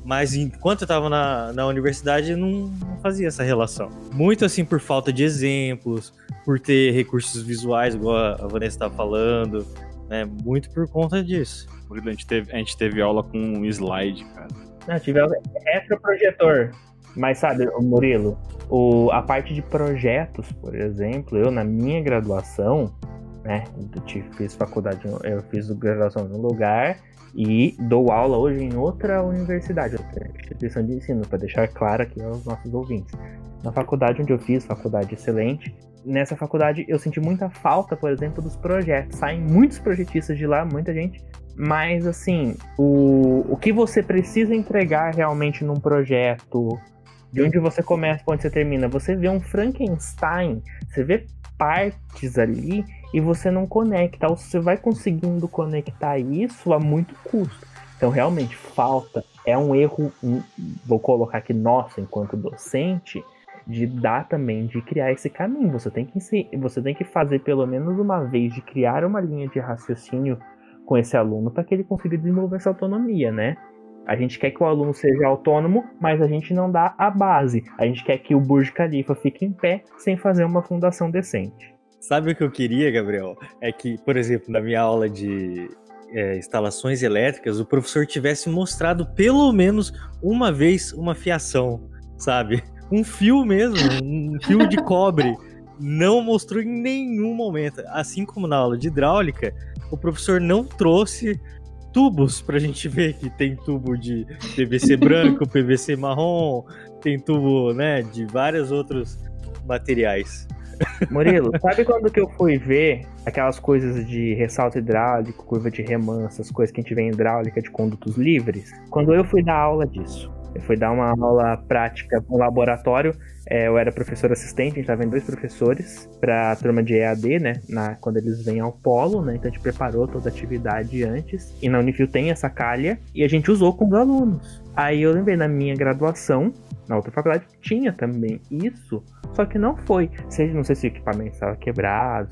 Mas enquanto eu estava na, na universidade, eu não, não fazia essa relação. Muito assim por falta de exemplos, por ter recursos visuais, igual a Vanessa estava falando, né? Muito por conta disso. A gente teve, a gente teve aula com um slide, cara. Não, tive retroprojetor. Mas sabe, Murilo, o, a parte de projetos, por exemplo, eu na minha graduação, né, eu fiz faculdade, eu fiz graduação em um lugar e dou aula hoje em outra universidade, outra instituição de ensino, para deixar claro aqui aos nossos ouvintes. Na faculdade onde eu fiz, faculdade excelente, nessa faculdade eu senti muita falta, por exemplo, dos projetos. Saem muitos projetistas de lá, muita gente, mas assim, o, o que você precisa entregar realmente num projeto, de onde você começa onde você termina, você vê um Frankenstein, você vê partes ali e você não conecta, ou você vai conseguindo conectar isso a muito custo. Então, realmente, falta. É um erro, vou colocar aqui, nosso, enquanto docente, de dar também, de criar esse caminho. Você tem que, você tem que fazer pelo menos uma vez, de criar uma linha de raciocínio com esse aluno para que ele consiga desenvolver essa autonomia, né? A gente quer que o aluno seja autônomo, mas a gente não dá a base. A gente quer que o Burj Khalifa fique em pé sem fazer uma fundação decente. Sabe o que eu queria, Gabriel? É que, por exemplo, na minha aula de é, instalações elétricas, o professor tivesse mostrado pelo menos uma vez uma fiação, sabe? Um fio mesmo, um fio de cobre. (laughs) Não mostrou em nenhum momento. Assim como na aula de hidráulica, o professor não trouxe tubos pra gente ver que tem tubo de PVC (laughs) branco, PVC marrom, tem tubo, né, de vários outros materiais. Murilo, (laughs) sabe quando que eu fui ver aquelas coisas de ressalto hidráulico, curva de remanso, as coisas que a gente vê em hidráulica de condutos livres? Quando eu fui dar aula disso. Eu fui dar uma aula prática no laboratório. É, eu era professor assistente, a gente estava em dois professores para a turma de EAD, né? Na, quando eles vêm ao polo, né? Então a gente preparou toda a atividade antes. E na Unifil tem essa calha e a gente usou com os alunos. Aí eu lembrei na minha graduação, na outra faculdade, tinha também isso só que não foi. Seja, não sei se o equipamento estava quebrado,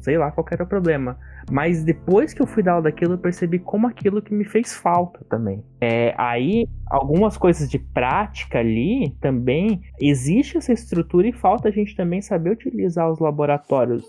sei lá qual era o problema. Mas depois que eu fui dar aula daquilo, eu percebi como aquilo que me fez falta também. É, aí, algumas coisas de prática ali também, existe essa estrutura e falta a gente também saber utilizar os laboratórios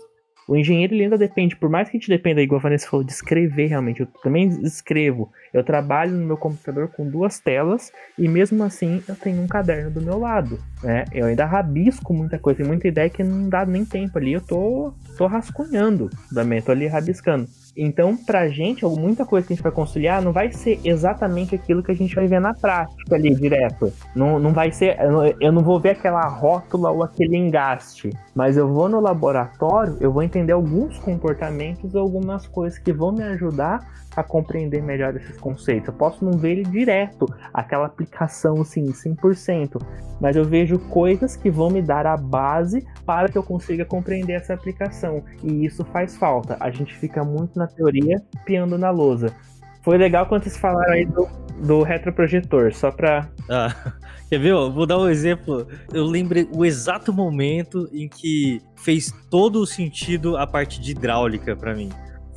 o engenheiro ainda depende, por mais que a gente dependa, igual a Vanessa falou, de escrever realmente. Eu também escrevo. Eu trabalho no meu computador com duas telas e mesmo assim eu tenho um caderno do meu lado. Né? Eu ainda rabisco muita coisa, tem muita ideia que não dá nem tempo ali. Eu tô, tô rascunhando também, tô ali rabiscando. Então, pra gente, muita coisa que a gente vai conciliar não vai ser exatamente aquilo que a gente vai ver na prática ali direto. Não, não vai ser. Eu não vou ver aquela rótula ou aquele engaste. Mas eu vou no laboratório, eu vou entender alguns comportamentos, algumas coisas que vão me ajudar a compreender melhor esses conceitos. Eu posso não ver ele direto, aquela aplicação assim, 100%, mas eu vejo coisas que vão me dar a base para que eu consiga compreender essa aplicação. E isso faz falta. A gente fica muito na teoria, piando na lousa. Foi legal quando vocês falaram aí do, do retroprojetor, só pra. Ah, (laughs) quer ver? vou dar um exemplo. Eu lembrei o exato momento em que fez todo o sentido a parte de hidráulica para mim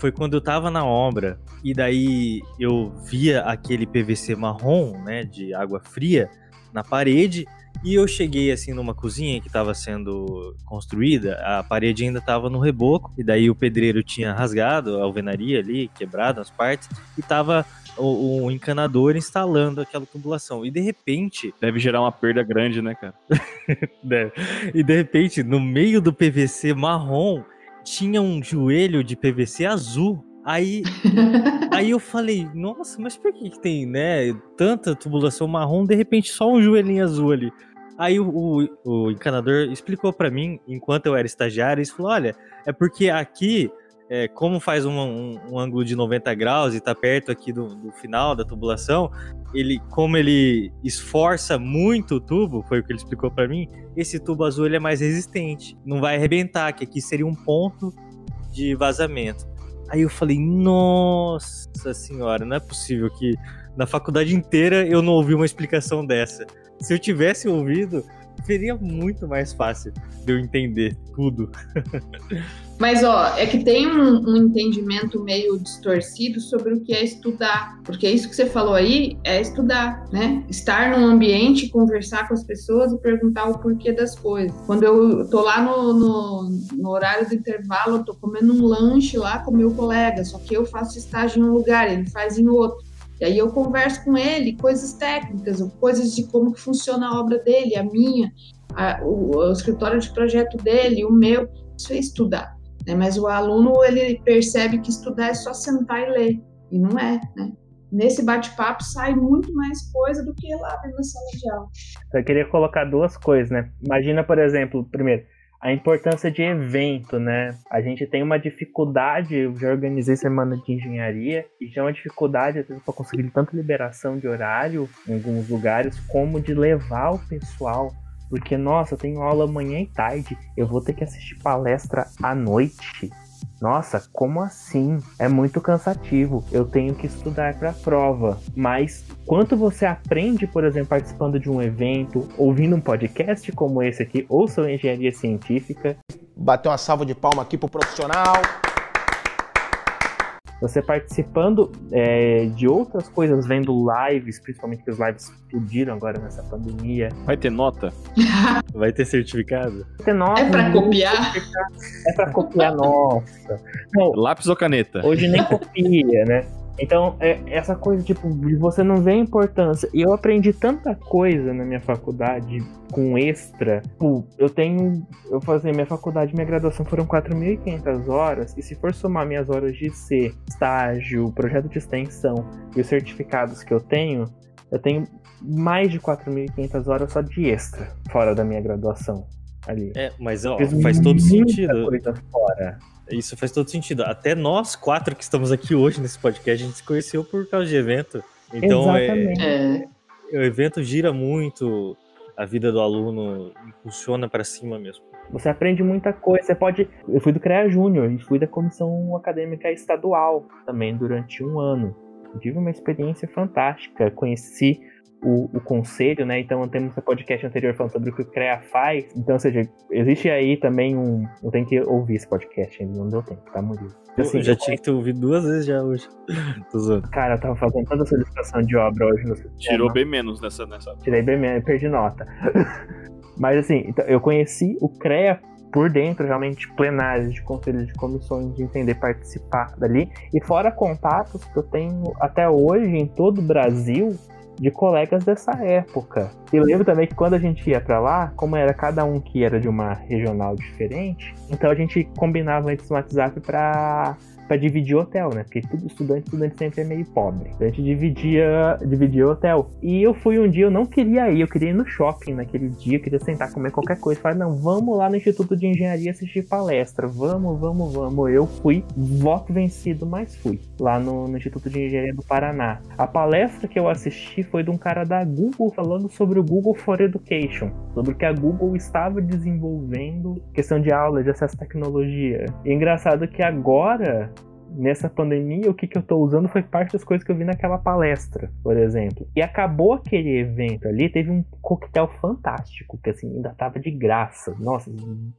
foi quando eu tava na obra e daí eu via aquele PVC marrom, né, de água fria na parede E eu cheguei assim numa cozinha que estava sendo construída, a parede ainda estava no reboco, e daí o pedreiro tinha rasgado a alvenaria ali, quebrado as partes, e tava o, o encanador instalando aquela tubulação. E de repente. Deve gerar uma perda grande, né, cara? (laughs) Deve. E de repente, no meio do PVC marrom, tinha um joelho de PVC azul. Aí, (laughs) aí eu falei, nossa, mas por que, que tem, né, tanta tubulação marrom, de repente só um joelhinho azul ali? Aí o, o, o encanador explicou para mim, enquanto eu era estagiário, ele falou, olha, é porque aqui, é, como faz um, um, um, ângulo de 90 graus e tá perto aqui do, do, final da tubulação, ele, como ele esforça muito o tubo, foi o que ele explicou para mim, esse tubo azul ele é mais resistente, não vai arrebentar, que aqui seria um ponto de vazamento. Aí eu falei, nossa senhora, não é possível que na faculdade inteira eu não ouvi uma explicação dessa. Se eu tivesse ouvido, seria muito mais fácil de eu entender tudo. Mas, ó, é que tem um, um, entendimento meio distorcido sobre o que é estudar. Porque isso que você falou aí é estudar, né? Estar num ambiente, conversar com as pessoas e perguntar o porquê das coisas. Quando eu tô lá no, no, no horário do intervalo, eu tô comendo um lanche lá com meu colega, só que eu faço estágio em um lugar, ele faz em outro. E aí eu converso com ele coisas técnicas, coisas de como que funciona a obra dele, a minha, a, o, o, escritório de projeto dele, o meu. Isso é estudar. Né? Mas o aluno ele percebe que estudar é só sentar e ler. E não é, né? Nesse bate-papo sai muito mais coisa do que lá dentro da sala de aula. Eu queria colocar duas coisas, né? Imagina, por exemplo, primeiro, a importância de evento, né? A gente tem uma dificuldade, eu já organizei semana de engenharia, e já é uma dificuldade, às vezes, para conseguir tanta liberação de horário em alguns lugares, como de levar o pessoal. Porque, nossa, eu tenho aula amanhã e tarde, eu vou ter que assistir palestra à noite. Nossa, como assim? É muito cansativo. Eu tenho que estudar para a prova. Mas quanto você aprende, por exemplo, participando de um evento, ouvindo um podcast como esse aqui, ou sua engenharia científica. Bateu uma salva de palma aqui pro profissional você participando é, de outras coisas, vendo lives, principalmente que os lives explodiram agora nessa pandemia. Vai ter nota? (laughs) Vai ter certificado? Vai ter nota. É pra copiar? É pra copiar, nossa. Não, Lápis ou caneta? Hoje nem copia, né? Então, é essa coisa, tipo, de você não ver a importância. E eu aprendi tanta coisa na minha faculdade com extra. Tipo, eu tenho. Eu fazia minha faculdade, minha graduação foram 4.500 horas. E se for somar minhas horas de C, estágio, projeto de extensão e os certificados que eu tenho, eu tenho mais de 4.500 horas só de extra, fora da minha graduação. Ali. É, mas ó, faz todo sentido. Coisa fora. Isso faz todo sentido. Até nós quatro que estamos aqui hoje nesse podcast, a gente se conheceu por causa de evento. Então, é, é, o evento gira muito, a vida do aluno impulsiona para cima mesmo. Você aprende muita coisa. Você pode. Eu fui do CREA Júnior e fui da comissão acadêmica estadual também durante um ano. tive uma experiência fantástica. Conheci o, o, conselho, né? Então temos um podcast anterior falando sobre o que o CREA faz. Então, ou seja, existe aí também um. Eu tenho que ouvir esse podcast, ainda não deu tempo, tá muito. Assim, eu já tinha que ter ouvido duas vezes já hoje. (laughs) Cara, eu tava fazendo tanta solicitação de obra hoje no Tirou bem menos nessa, nessa. Tirei bem menos, perdi nota. (laughs) Mas assim, então, eu conheci o CREA por dentro, realmente, plenários de conselhos de comissões, de entender participar dali. E fora contatos que eu tenho até hoje em todo o Brasil, de colegas dessa época. E lembro também que quando a gente ia para lá, como era cada um que era de uma regional diferente, então a gente combinava antes no WhatsApp para para dividir hotel, né? Porque tudo estudante, estudante sempre é meio pobre. Então a gente dividia, dividia hotel. E eu fui um dia, eu não queria ir, eu queria ir no shopping naquele dia, eu queria sentar, comer qualquer coisa. Falei, não, vamos lá no Instituto de Engenharia assistir palestra. Vamos, vamos, vamos. Eu fui, voto vencido, mas fui. Lá no, no Instituto de Engenharia do Paraná. A palestra que eu assisti foi de um cara da Google falando sobre o Google for Education. Sobre o que a Google estava desenvolvendo, questão de aula, de acesso à tecnologia. E engraçado que agora nessa pandemia, o que, que eu tô usando foi parte das coisas que eu vi naquela palestra, por exemplo. E acabou aquele evento ali, teve um coquetel fantástico, que assim, ainda tava de graça. Nossa,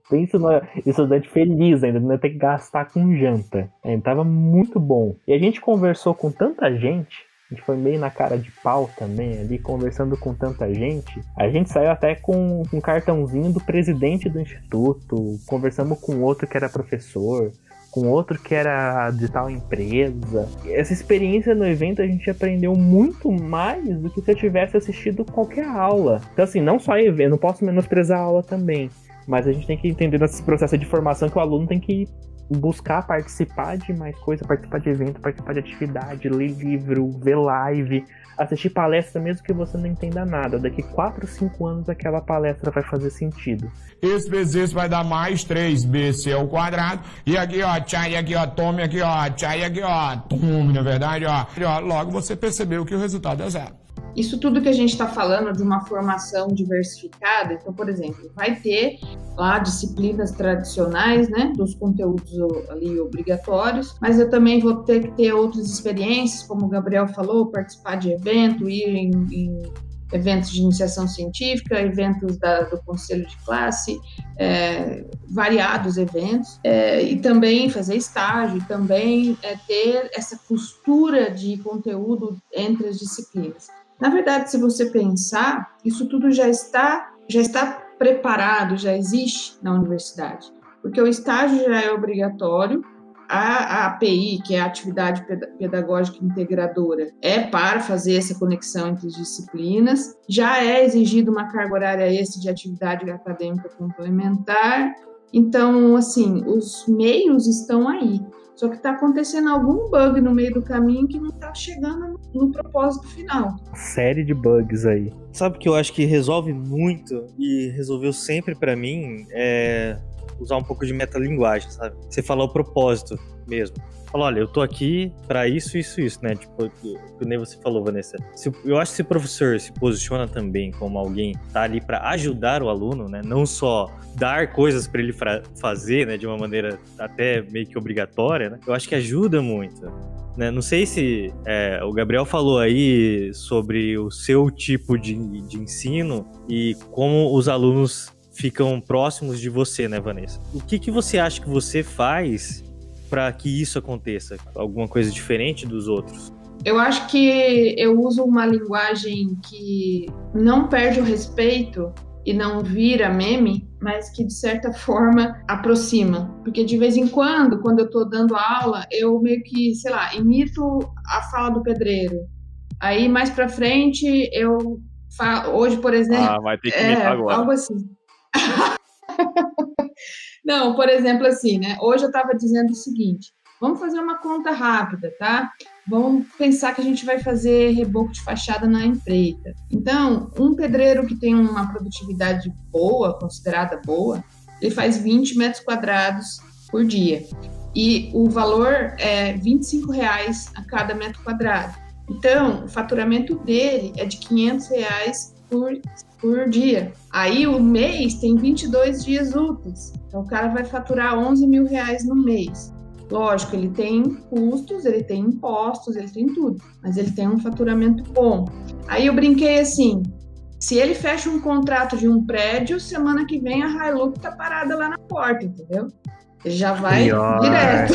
pensa no estudante feliz ainda, não ter que gastar com janta. Ainda tava muito bom. E a gente conversou com tanta gente a gente foi meio na cara de pau também ali, conversando com tanta gente. A gente saiu até com um cartãozinho do presidente do instituto, conversamos com outro que era professor, com outro que era de tal empresa. Essa experiência no evento a gente aprendeu muito mais do que se eu tivesse assistido qualquer aula. Então, assim, não só evento, não posso menosprezar a aula também. Mas a gente tem que entender nesse processo de formação que o aluno tem que buscar participar de mais coisa, participar de evento, participar de atividade, ler livro, ver live, assistir palestra, mesmo que você não entenda nada. Daqui 4, 5 anos aquela palestra vai fazer sentido. Esse vezes vai dar mais 3bc ao quadrado. E aqui, ó, tchai, aqui, ó, tome, aqui, ó, tchai, aqui, ó, tome, na verdade, ó. Logo você percebeu que o resultado é zero. Isso tudo que a gente está falando de uma formação diversificada, então, por exemplo, vai ter lá disciplinas tradicionais, né, dos conteúdos ali obrigatórios, mas eu também vou ter que ter outras experiências, como o Gabriel falou, participar de evento, ir em, em eventos de iniciação científica, eventos da, do conselho de classe, é, variados eventos, é, e também fazer estágio, também é, ter essa costura de conteúdo entre as disciplinas. Na verdade, se você pensar, isso tudo já está, já está preparado, já existe na universidade, porque o estágio já é obrigatório, a, a API, que é a atividade pedagógica integradora, é para fazer essa conexão entre as disciplinas. Já é exigido uma carga horária extra de atividade acadêmica complementar. Então, assim, os meios estão aí. Só que está acontecendo algum bug no meio do caminho que não está chegando no propósito final. Série de bugs aí. Sabe o que eu acho que resolve muito e resolveu sempre para mim é usar um pouco de metalinguagem, sabe? Você falar o propósito mesmo. Fala, olha, eu tô aqui para isso, isso, isso, né? Tipo, que nem você falou, Vanessa. Se, eu acho que se o professor se posiciona também como alguém tá ali para ajudar o aluno, né? Não só dar coisas para ele fazer, né? De uma maneira até meio que obrigatória, né? Eu acho que ajuda muito. Né? Não sei se é, o Gabriel falou aí sobre o seu tipo de, de ensino e como os alunos ficam próximos de você, né, Vanessa? O que, que você acha que você faz para que isso aconteça? Alguma coisa diferente dos outros? Eu acho que eu uso uma linguagem que não perde o respeito e não vira meme, mas que de certa forma aproxima. Porque de vez em quando, quando eu estou dando aula, eu meio que, sei lá, imito a fala do pedreiro. Aí mais para frente eu falo, hoje, por exemplo, ah, vai ter que imitar é, agora. algo assim. (laughs) Não, por exemplo, assim, né? Hoje eu estava dizendo o seguinte: vamos fazer uma conta rápida, tá? Vamos pensar que a gente vai fazer reboco de fachada na empreita. Então, um pedreiro que tem uma produtividade boa, considerada boa, ele faz 20 metros quadrados por dia. E o valor é 25 reais a cada metro quadrado. Então, o faturamento dele é de 500 reais por por dia. Aí o mês tem 22 dias úteis. Então o cara vai faturar 11 mil reais no mês. Lógico, ele tem custos, ele tem impostos, ele tem tudo, mas ele tem um faturamento bom. Aí eu brinquei assim: se ele fecha um contrato de um prédio, semana que vem a Hilux tá parada lá na porta, entendeu? Já vai Pior. direto.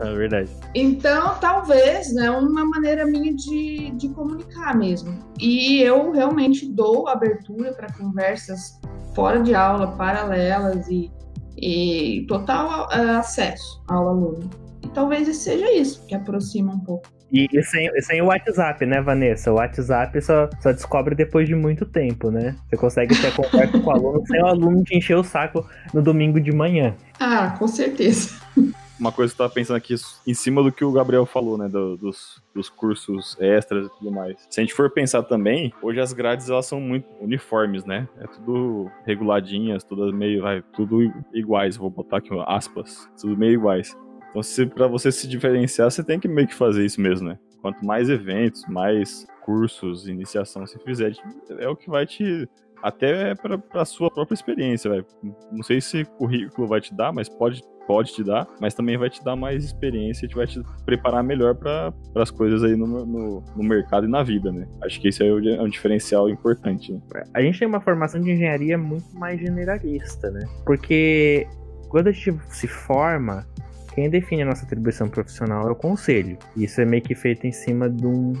É (laughs) verdade. Então, talvez, né, uma maneira minha de, de comunicar mesmo. E eu realmente dou abertura para conversas fora de aula, paralelas e, e total uh, acesso ao aluno. E talvez seja isso que aproxima um pouco. E, e, sem, sem o WhatsApp, né, Vanessa? O WhatsApp só, só descobre depois de muito tempo, né? Você consegue ter conversa com o aluno sem o aluno te encher o saco no domingo de manhã. Ah, com certeza. (laughs) Uma coisa que eu tava pensando aqui, em cima do que o Gabriel falou, né, do, dos, dos cursos extras e tudo mais. Se a gente for pensar também, hoje as grades elas são muito uniformes, né? É tudo reguladinhas, tudo meio, vai, tudo iguais. Vou botar aqui aspas, tudo meio iguais. Então, se, para você se diferenciar, você tem que meio que fazer isso mesmo, né? Quanto mais eventos, mais cursos, iniciação você fizer, é o que vai te. Até para a sua própria experiência, velho. Não sei se currículo vai te dar, mas pode, pode te dar, mas também vai te dar mais experiência e vai te preparar melhor para as coisas aí no, no, no, mercado e na vida, né? Acho que isso aí é um diferencial importante. Né? A gente tem uma formação de engenharia muito mais generalista, né? Porque quando a gente se forma, quem define a nossa atribuição profissional é o conselho. Isso é meio que feito em cima de um,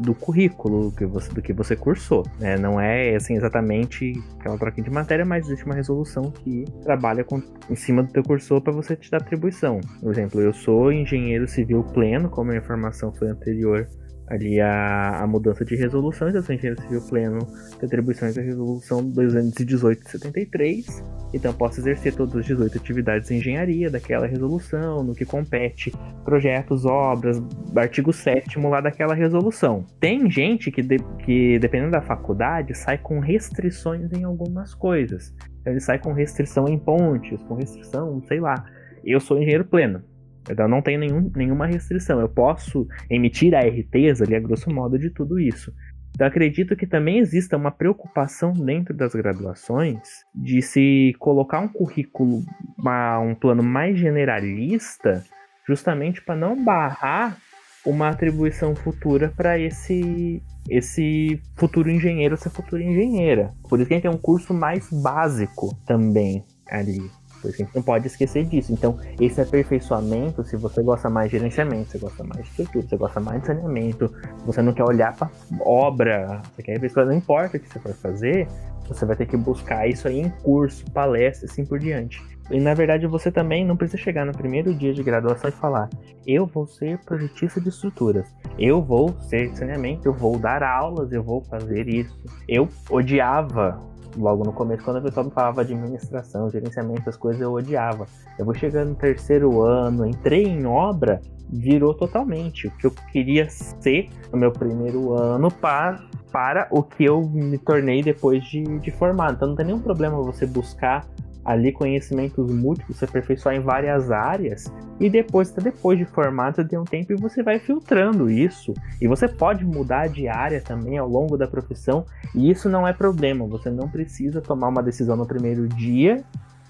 do currículo que você, do que você cursou. Né? Não é assim exatamente aquela troquinha de matéria, mas existe uma resolução que trabalha com, em cima do teu cursor para você te dar atribuição. Por exemplo, eu sou engenheiro civil pleno, como a informação foi anterior ali a, a mudança de resolução da engenheiro civil pleno de atribuições da resolução 218 de 73. Então posso exercer todas as 18 atividades de engenharia daquela resolução, no que compete projetos, obras, artigo 7 lá daquela resolução. Tem gente que, de, que dependendo da faculdade, sai com restrições em algumas coisas. Então, ele sai com restrição em pontes, com restrição, sei lá. Eu sou engenheiro pleno. Então não tem nenhum, nenhuma restrição. Eu posso emitir ARTs ali, a grosso modo, de tudo isso. Então acredito que também exista uma preocupação dentro das graduações de se colocar um currículo, uma, um plano mais generalista, justamente para não barrar uma atribuição futura para esse esse futuro engenheiro, essa futura engenheira. Por isso que a gente tem um curso mais básico também ali porque a gente não pode esquecer disso. Então, esse aperfeiçoamento, se você gosta mais de gerenciamento, você gosta mais de estrutura, você gosta mais de saneamento, você não quer olhar para obra, você quer aperfeiçoar, não importa o que você for fazer, você vai ter que buscar isso aí em curso, palestra, assim por diante. E na verdade você também não precisa chegar no primeiro dia de graduação e falar: eu vou ser projetista de estruturas, eu vou ser saneamento, eu vou dar aulas, eu vou fazer isso. Eu odiava logo no começo, quando a pessoa me falava de administração, gerenciamento, as coisas eu odiava. Eu vou chegando no terceiro ano, entrei em obra, virou totalmente o que eu queria ser no meu primeiro ano para, para o que eu me tornei depois de, de formado. Então não tem nenhum problema você buscar ali conhecimentos múltiplos, se aperfeiçoar em várias áreas e depois, depois de formado, você tem um tempo e você vai filtrando isso. E você pode mudar de área também ao longo da profissão e isso não é problema. Você não precisa tomar uma decisão no primeiro dia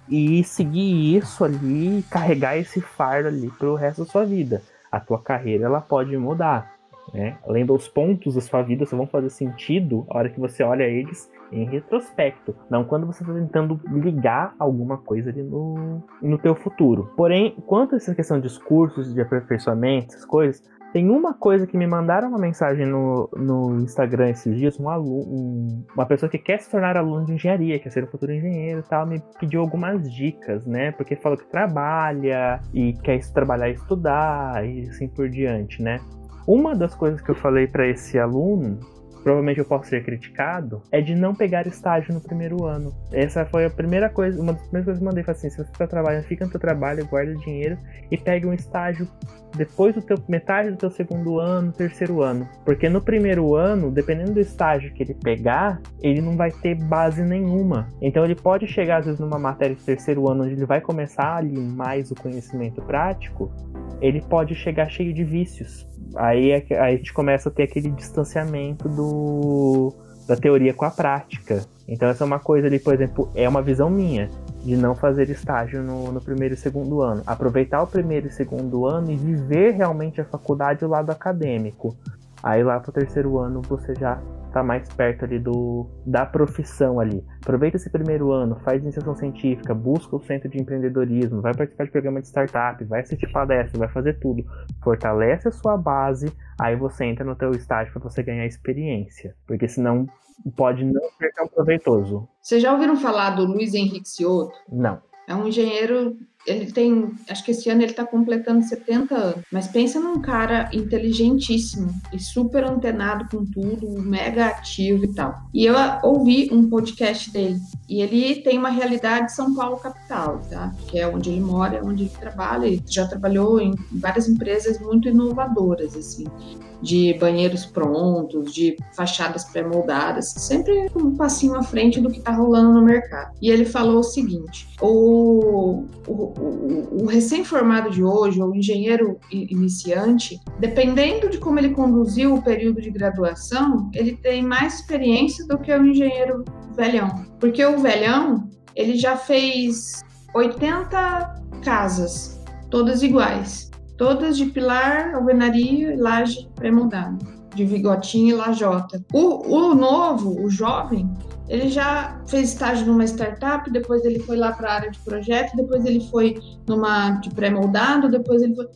e seguir isso ali, carregar esse fardo ali pro resto da sua vida. A tua carreira ela pode mudar. Né? Lembra os pontos da sua vida só vão fazer sentido a hora que você olha eles em retrospecto, não quando você está tentando ligar alguma coisa ali no, no teu futuro. Porém, quanto a essa questão de cursos, de aperfeiçoamento, essas coisas, tem uma coisa que me mandaram uma mensagem no, no Instagram esses dias, um aluno, um, uma pessoa que quer se tornar aluno de engenharia, quer ser um futuro engenheiro e tal, me pediu algumas dicas, né? Porque falou que trabalha e quer trabalhar e estudar e assim por diante, né? Uma das coisas que eu falei para esse aluno provavelmente eu posso ser criticado, é de não pegar estágio no primeiro ano. Essa foi a primeira coisa, uma das primeiras coisas que eu mandei, foi assim, se você está trabalhando, fica no seu trabalho, guarda dinheiro e pegue um estágio depois do teu metade do teu segundo ano, terceiro ano. Porque no primeiro ano, dependendo do estágio que ele pegar, ele não vai ter base nenhuma. Então ele pode chegar às vezes numa matéria de terceiro ano onde ele vai começar ali mais o conhecimento prático, ele pode chegar cheio de vícios. Aí, é aí a gente começa a ter aquele distanciamento do, da teoria com a prática. Então essa é uma coisa ali, por exemplo, é uma visão minha de não fazer estágio no, no, primeiro e segundo ano. Aproveitar o primeiro e segundo ano e viver realmente a faculdade o lado acadêmico. Aí lá pro terceiro ano você já tá mais perto ali do da profissão ali. Aproveita esse primeiro ano, faz iniciação científica, busca o centro de empreendedorismo, vai participar de programa de startup, vai assistir palestra, vai fazer tudo. Fortalece a sua base, aí você entra no teu estágio para você ganhar experiência, porque senão pode não ser tão proveitoso. Vocês já ouviram falar do Luiz Henrique Cioto? Não. É um engenheiro ele tem, acho que esse ano ele está completando 70 anos. Mas pensa num cara inteligentíssimo e super antenado com tudo, mega ativo e tal. E eu ouvi um podcast dele. E ele tem uma realidade de São Paulo capital, tá? Que é onde ele mora, é onde ele trabalha. Ele já trabalhou em várias empresas muito inovadoras, assim de banheiros prontos, de fachadas pré-moldadas, sempre um passinho à frente do que está rolando no mercado. E ele falou o seguinte: o, o, o, o recém-formado de hoje, ou o engenheiro iniciante, dependendo de como ele conduziu o período de graduação, ele tem mais experiência do que o engenheiro velhão. Porque o velhão, ele já fez 80 casas, todas iguais. Todas de pilar, alvenaria e laje pré-moldada, de vigotinho e lajota. O, o novo, o jovem, ele já fez estágio numa startup, depois ele foi lá para a área de projeto, depois ele foi numa de pré-moldado, depois ele foi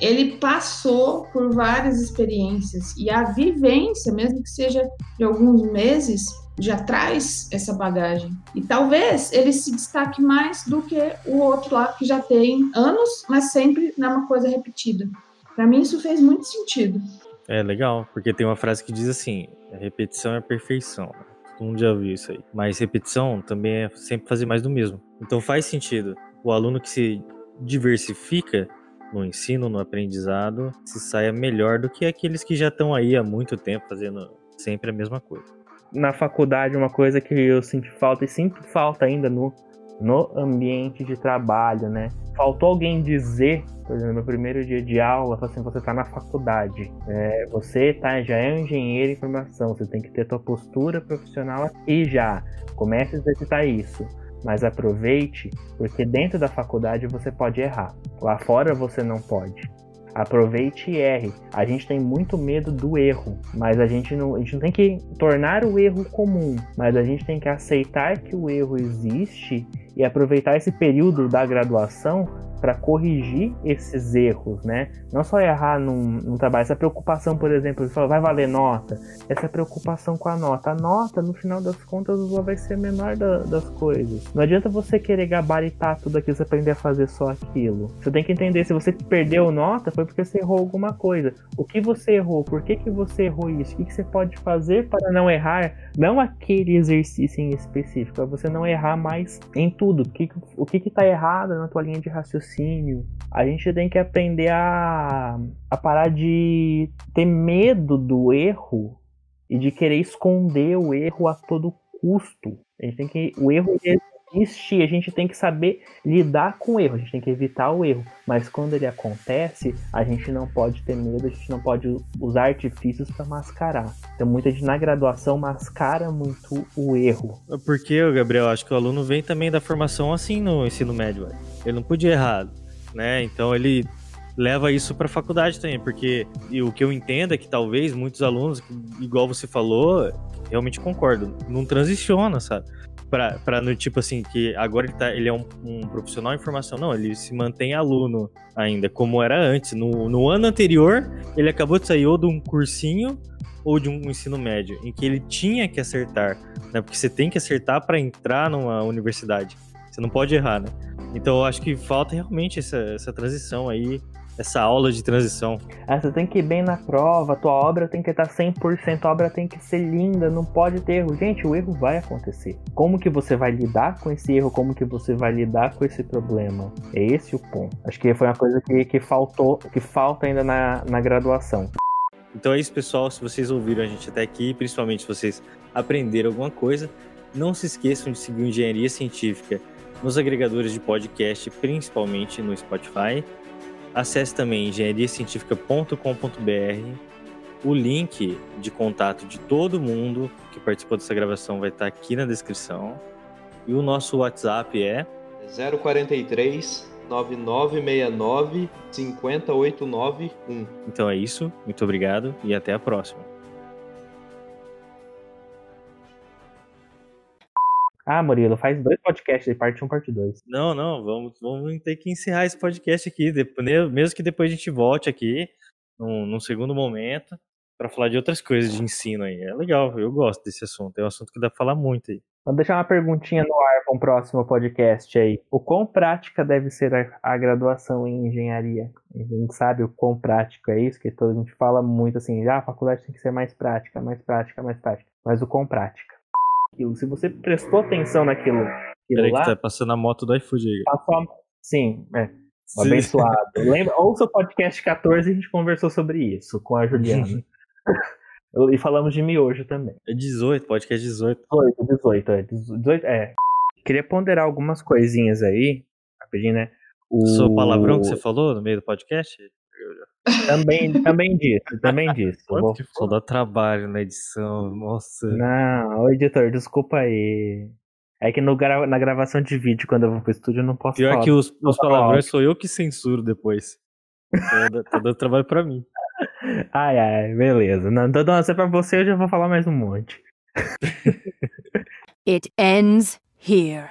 ele passou por várias experiências e a vivência, mesmo que seja de alguns meses, já traz essa bagagem. E talvez ele se destaque mais do que o outro lá que já tem anos, mas sempre na uma coisa repetida. Para mim isso fez muito sentido. É legal, porque tem uma frase que diz assim: repetição é perfeição. Todo mundo já ouviu isso aí. Mas repetição também é sempre fazer mais do mesmo. Então faz sentido. O aluno que se diversifica no ensino, no aprendizado, se saia melhor do que aqueles que já estão aí há muito tempo fazendo sempre a mesma coisa. Na faculdade, uma coisa que eu senti falta e sinto falta ainda no, no ambiente de trabalho, né? Faltou alguém dizer, por exemplo, no primeiro dia de aula, assim, você está na faculdade, é, você tá, já é um engenheiro em formação, você tem que ter tua postura profissional aqui já, comece a exercitar isso mas aproveite, porque dentro da faculdade você pode errar. Lá fora você não pode. Aproveite e erre. A gente tem muito medo do erro, mas a gente não, a gente não tem que tornar o erro comum, mas a gente tem que aceitar que o erro existe e aproveitar esse período da graduação para corrigir esses erros, né? Não só errar num, num, trabalho, essa preocupação, por exemplo, você fala, vai valer nota, essa preocupação com a nota. A nota, no final das contas, vai ser a menor da, das coisas. Não adianta você querer gabaritar tudo aquilo, você aprender a fazer só aquilo. Você tem que entender, se você perdeu nota, foi porque você errou alguma coisa. O que você errou? Por que, que você errou isso? O que, que você pode fazer para não errar? Não aquele exercício em específico, é você não errar mais em tudo. O que, o que, que tá errado na tua linha de raciocínio. A gente tem que aprender a, a parar de ter medo do erro e de querer esconder o erro a todo custo. A gente tem que. O erro existe, a gente tem que saber lidar com o erro, a gente tem que evitar o erro. Mas quando ele acontece, a gente não pode ter medo, a gente não pode usar artifícios para mascarar. Então muita gente na graduação mascara muito o erro. Porque, Gabriel, acho que o aluno vem também da formação assim no ensino médio. Ele não podia errar, né? Então ele leva isso para a faculdade também, porque o que eu entendo é que talvez muitos alunos, igual você falou, realmente concordo, não transiciona, sabe? Pra no tipo assim, que agora ele, tá, ele é um, um, profissional em formação. Não, ele se mantém aluno ainda, como era antes. No, no ano anterior, ele acabou de sair ou de um cursinho ou de um ensino médio, em que ele tinha que acertar, né? Porque você tem que acertar para entrar numa universidade. Você não pode errar, né? Então eu acho que falta realmente essa, essa transição aí, essa aula de transição. Ah, você tem que ir bem na prova, tua obra tem que estar 100%, a obra tem que ser linda, não pode ter erro. Gente, o erro vai acontecer. Como que você vai lidar com esse erro? Como que você vai lidar com esse problema? É esse o ponto. Acho que foi uma coisa que, que faltou, que falta ainda na, na graduação. Então é isso, pessoal. Se vocês ouviram a gente até aqui, principalmente se vocês aprenderam alguma coisa, não se esqueçam de seguir Engenharia Científica nos agregadores de podcast, principalmente no Spotify. Acesse também engenhariacientifica.com.br. O link de contato de todo mundo que participou dessa gravação vai estar aqui na descrição. E o nosso WhatsApp é 043 9969 50891. Então é isso, muito obrigado e até a próxima. Ah, Murilo, faz dois podcasts, parte 1 um, parte 2. Não, não, vamos, vamos ter que encerrar esse podcast aqui, mesmo que depois a gente volte aqui, num, num segundo momento, para falar de outras coisas de ensino aí. É legal, eu gosto desse assunto, é um assunto que dá pra falar muito aí. Vou deixar uma perguntinha no ar para um próximo podcast aí. O quão prática deve ser a, a, graduação em engenharia? A gente sabe o quão prático é isso, que toda a gente fala muito assim, ah, a faculdade tem que ser mais prática, mais prática, mais prática. Mas o quão prática? Aquilo, se você prestou atenção naquilo. Peraí lá, que tá passando a moto do iFood aí. Passou a... Sim, é. Sim. Abençoado. Lembra, ouça o podcast 14 a gente conversou sobre isso com a Juliana. (laughs) e falamos de miojo também. É 18, podcast 18. 18, 18, é. 18, é. Queria ponderar algumas coisinhas aí, rapidinho, né? O seu palavrão que você falou no meio do podcast? Também, também disse, também disse. Vou... Só dá trabalho na edição, nossa. Não, editor, desculpa aí. É que no gra... na gravação de vídeo, quando eu vou pro estúdio, eu não posso Pior falar. que os, os palavrões sou eu que censuro depois. tá, tá dando trabalho pra mim. (laughs) Ai, ai, beleza. Não, então, se é pra você, eu já vou falar mais um monte. It ends here.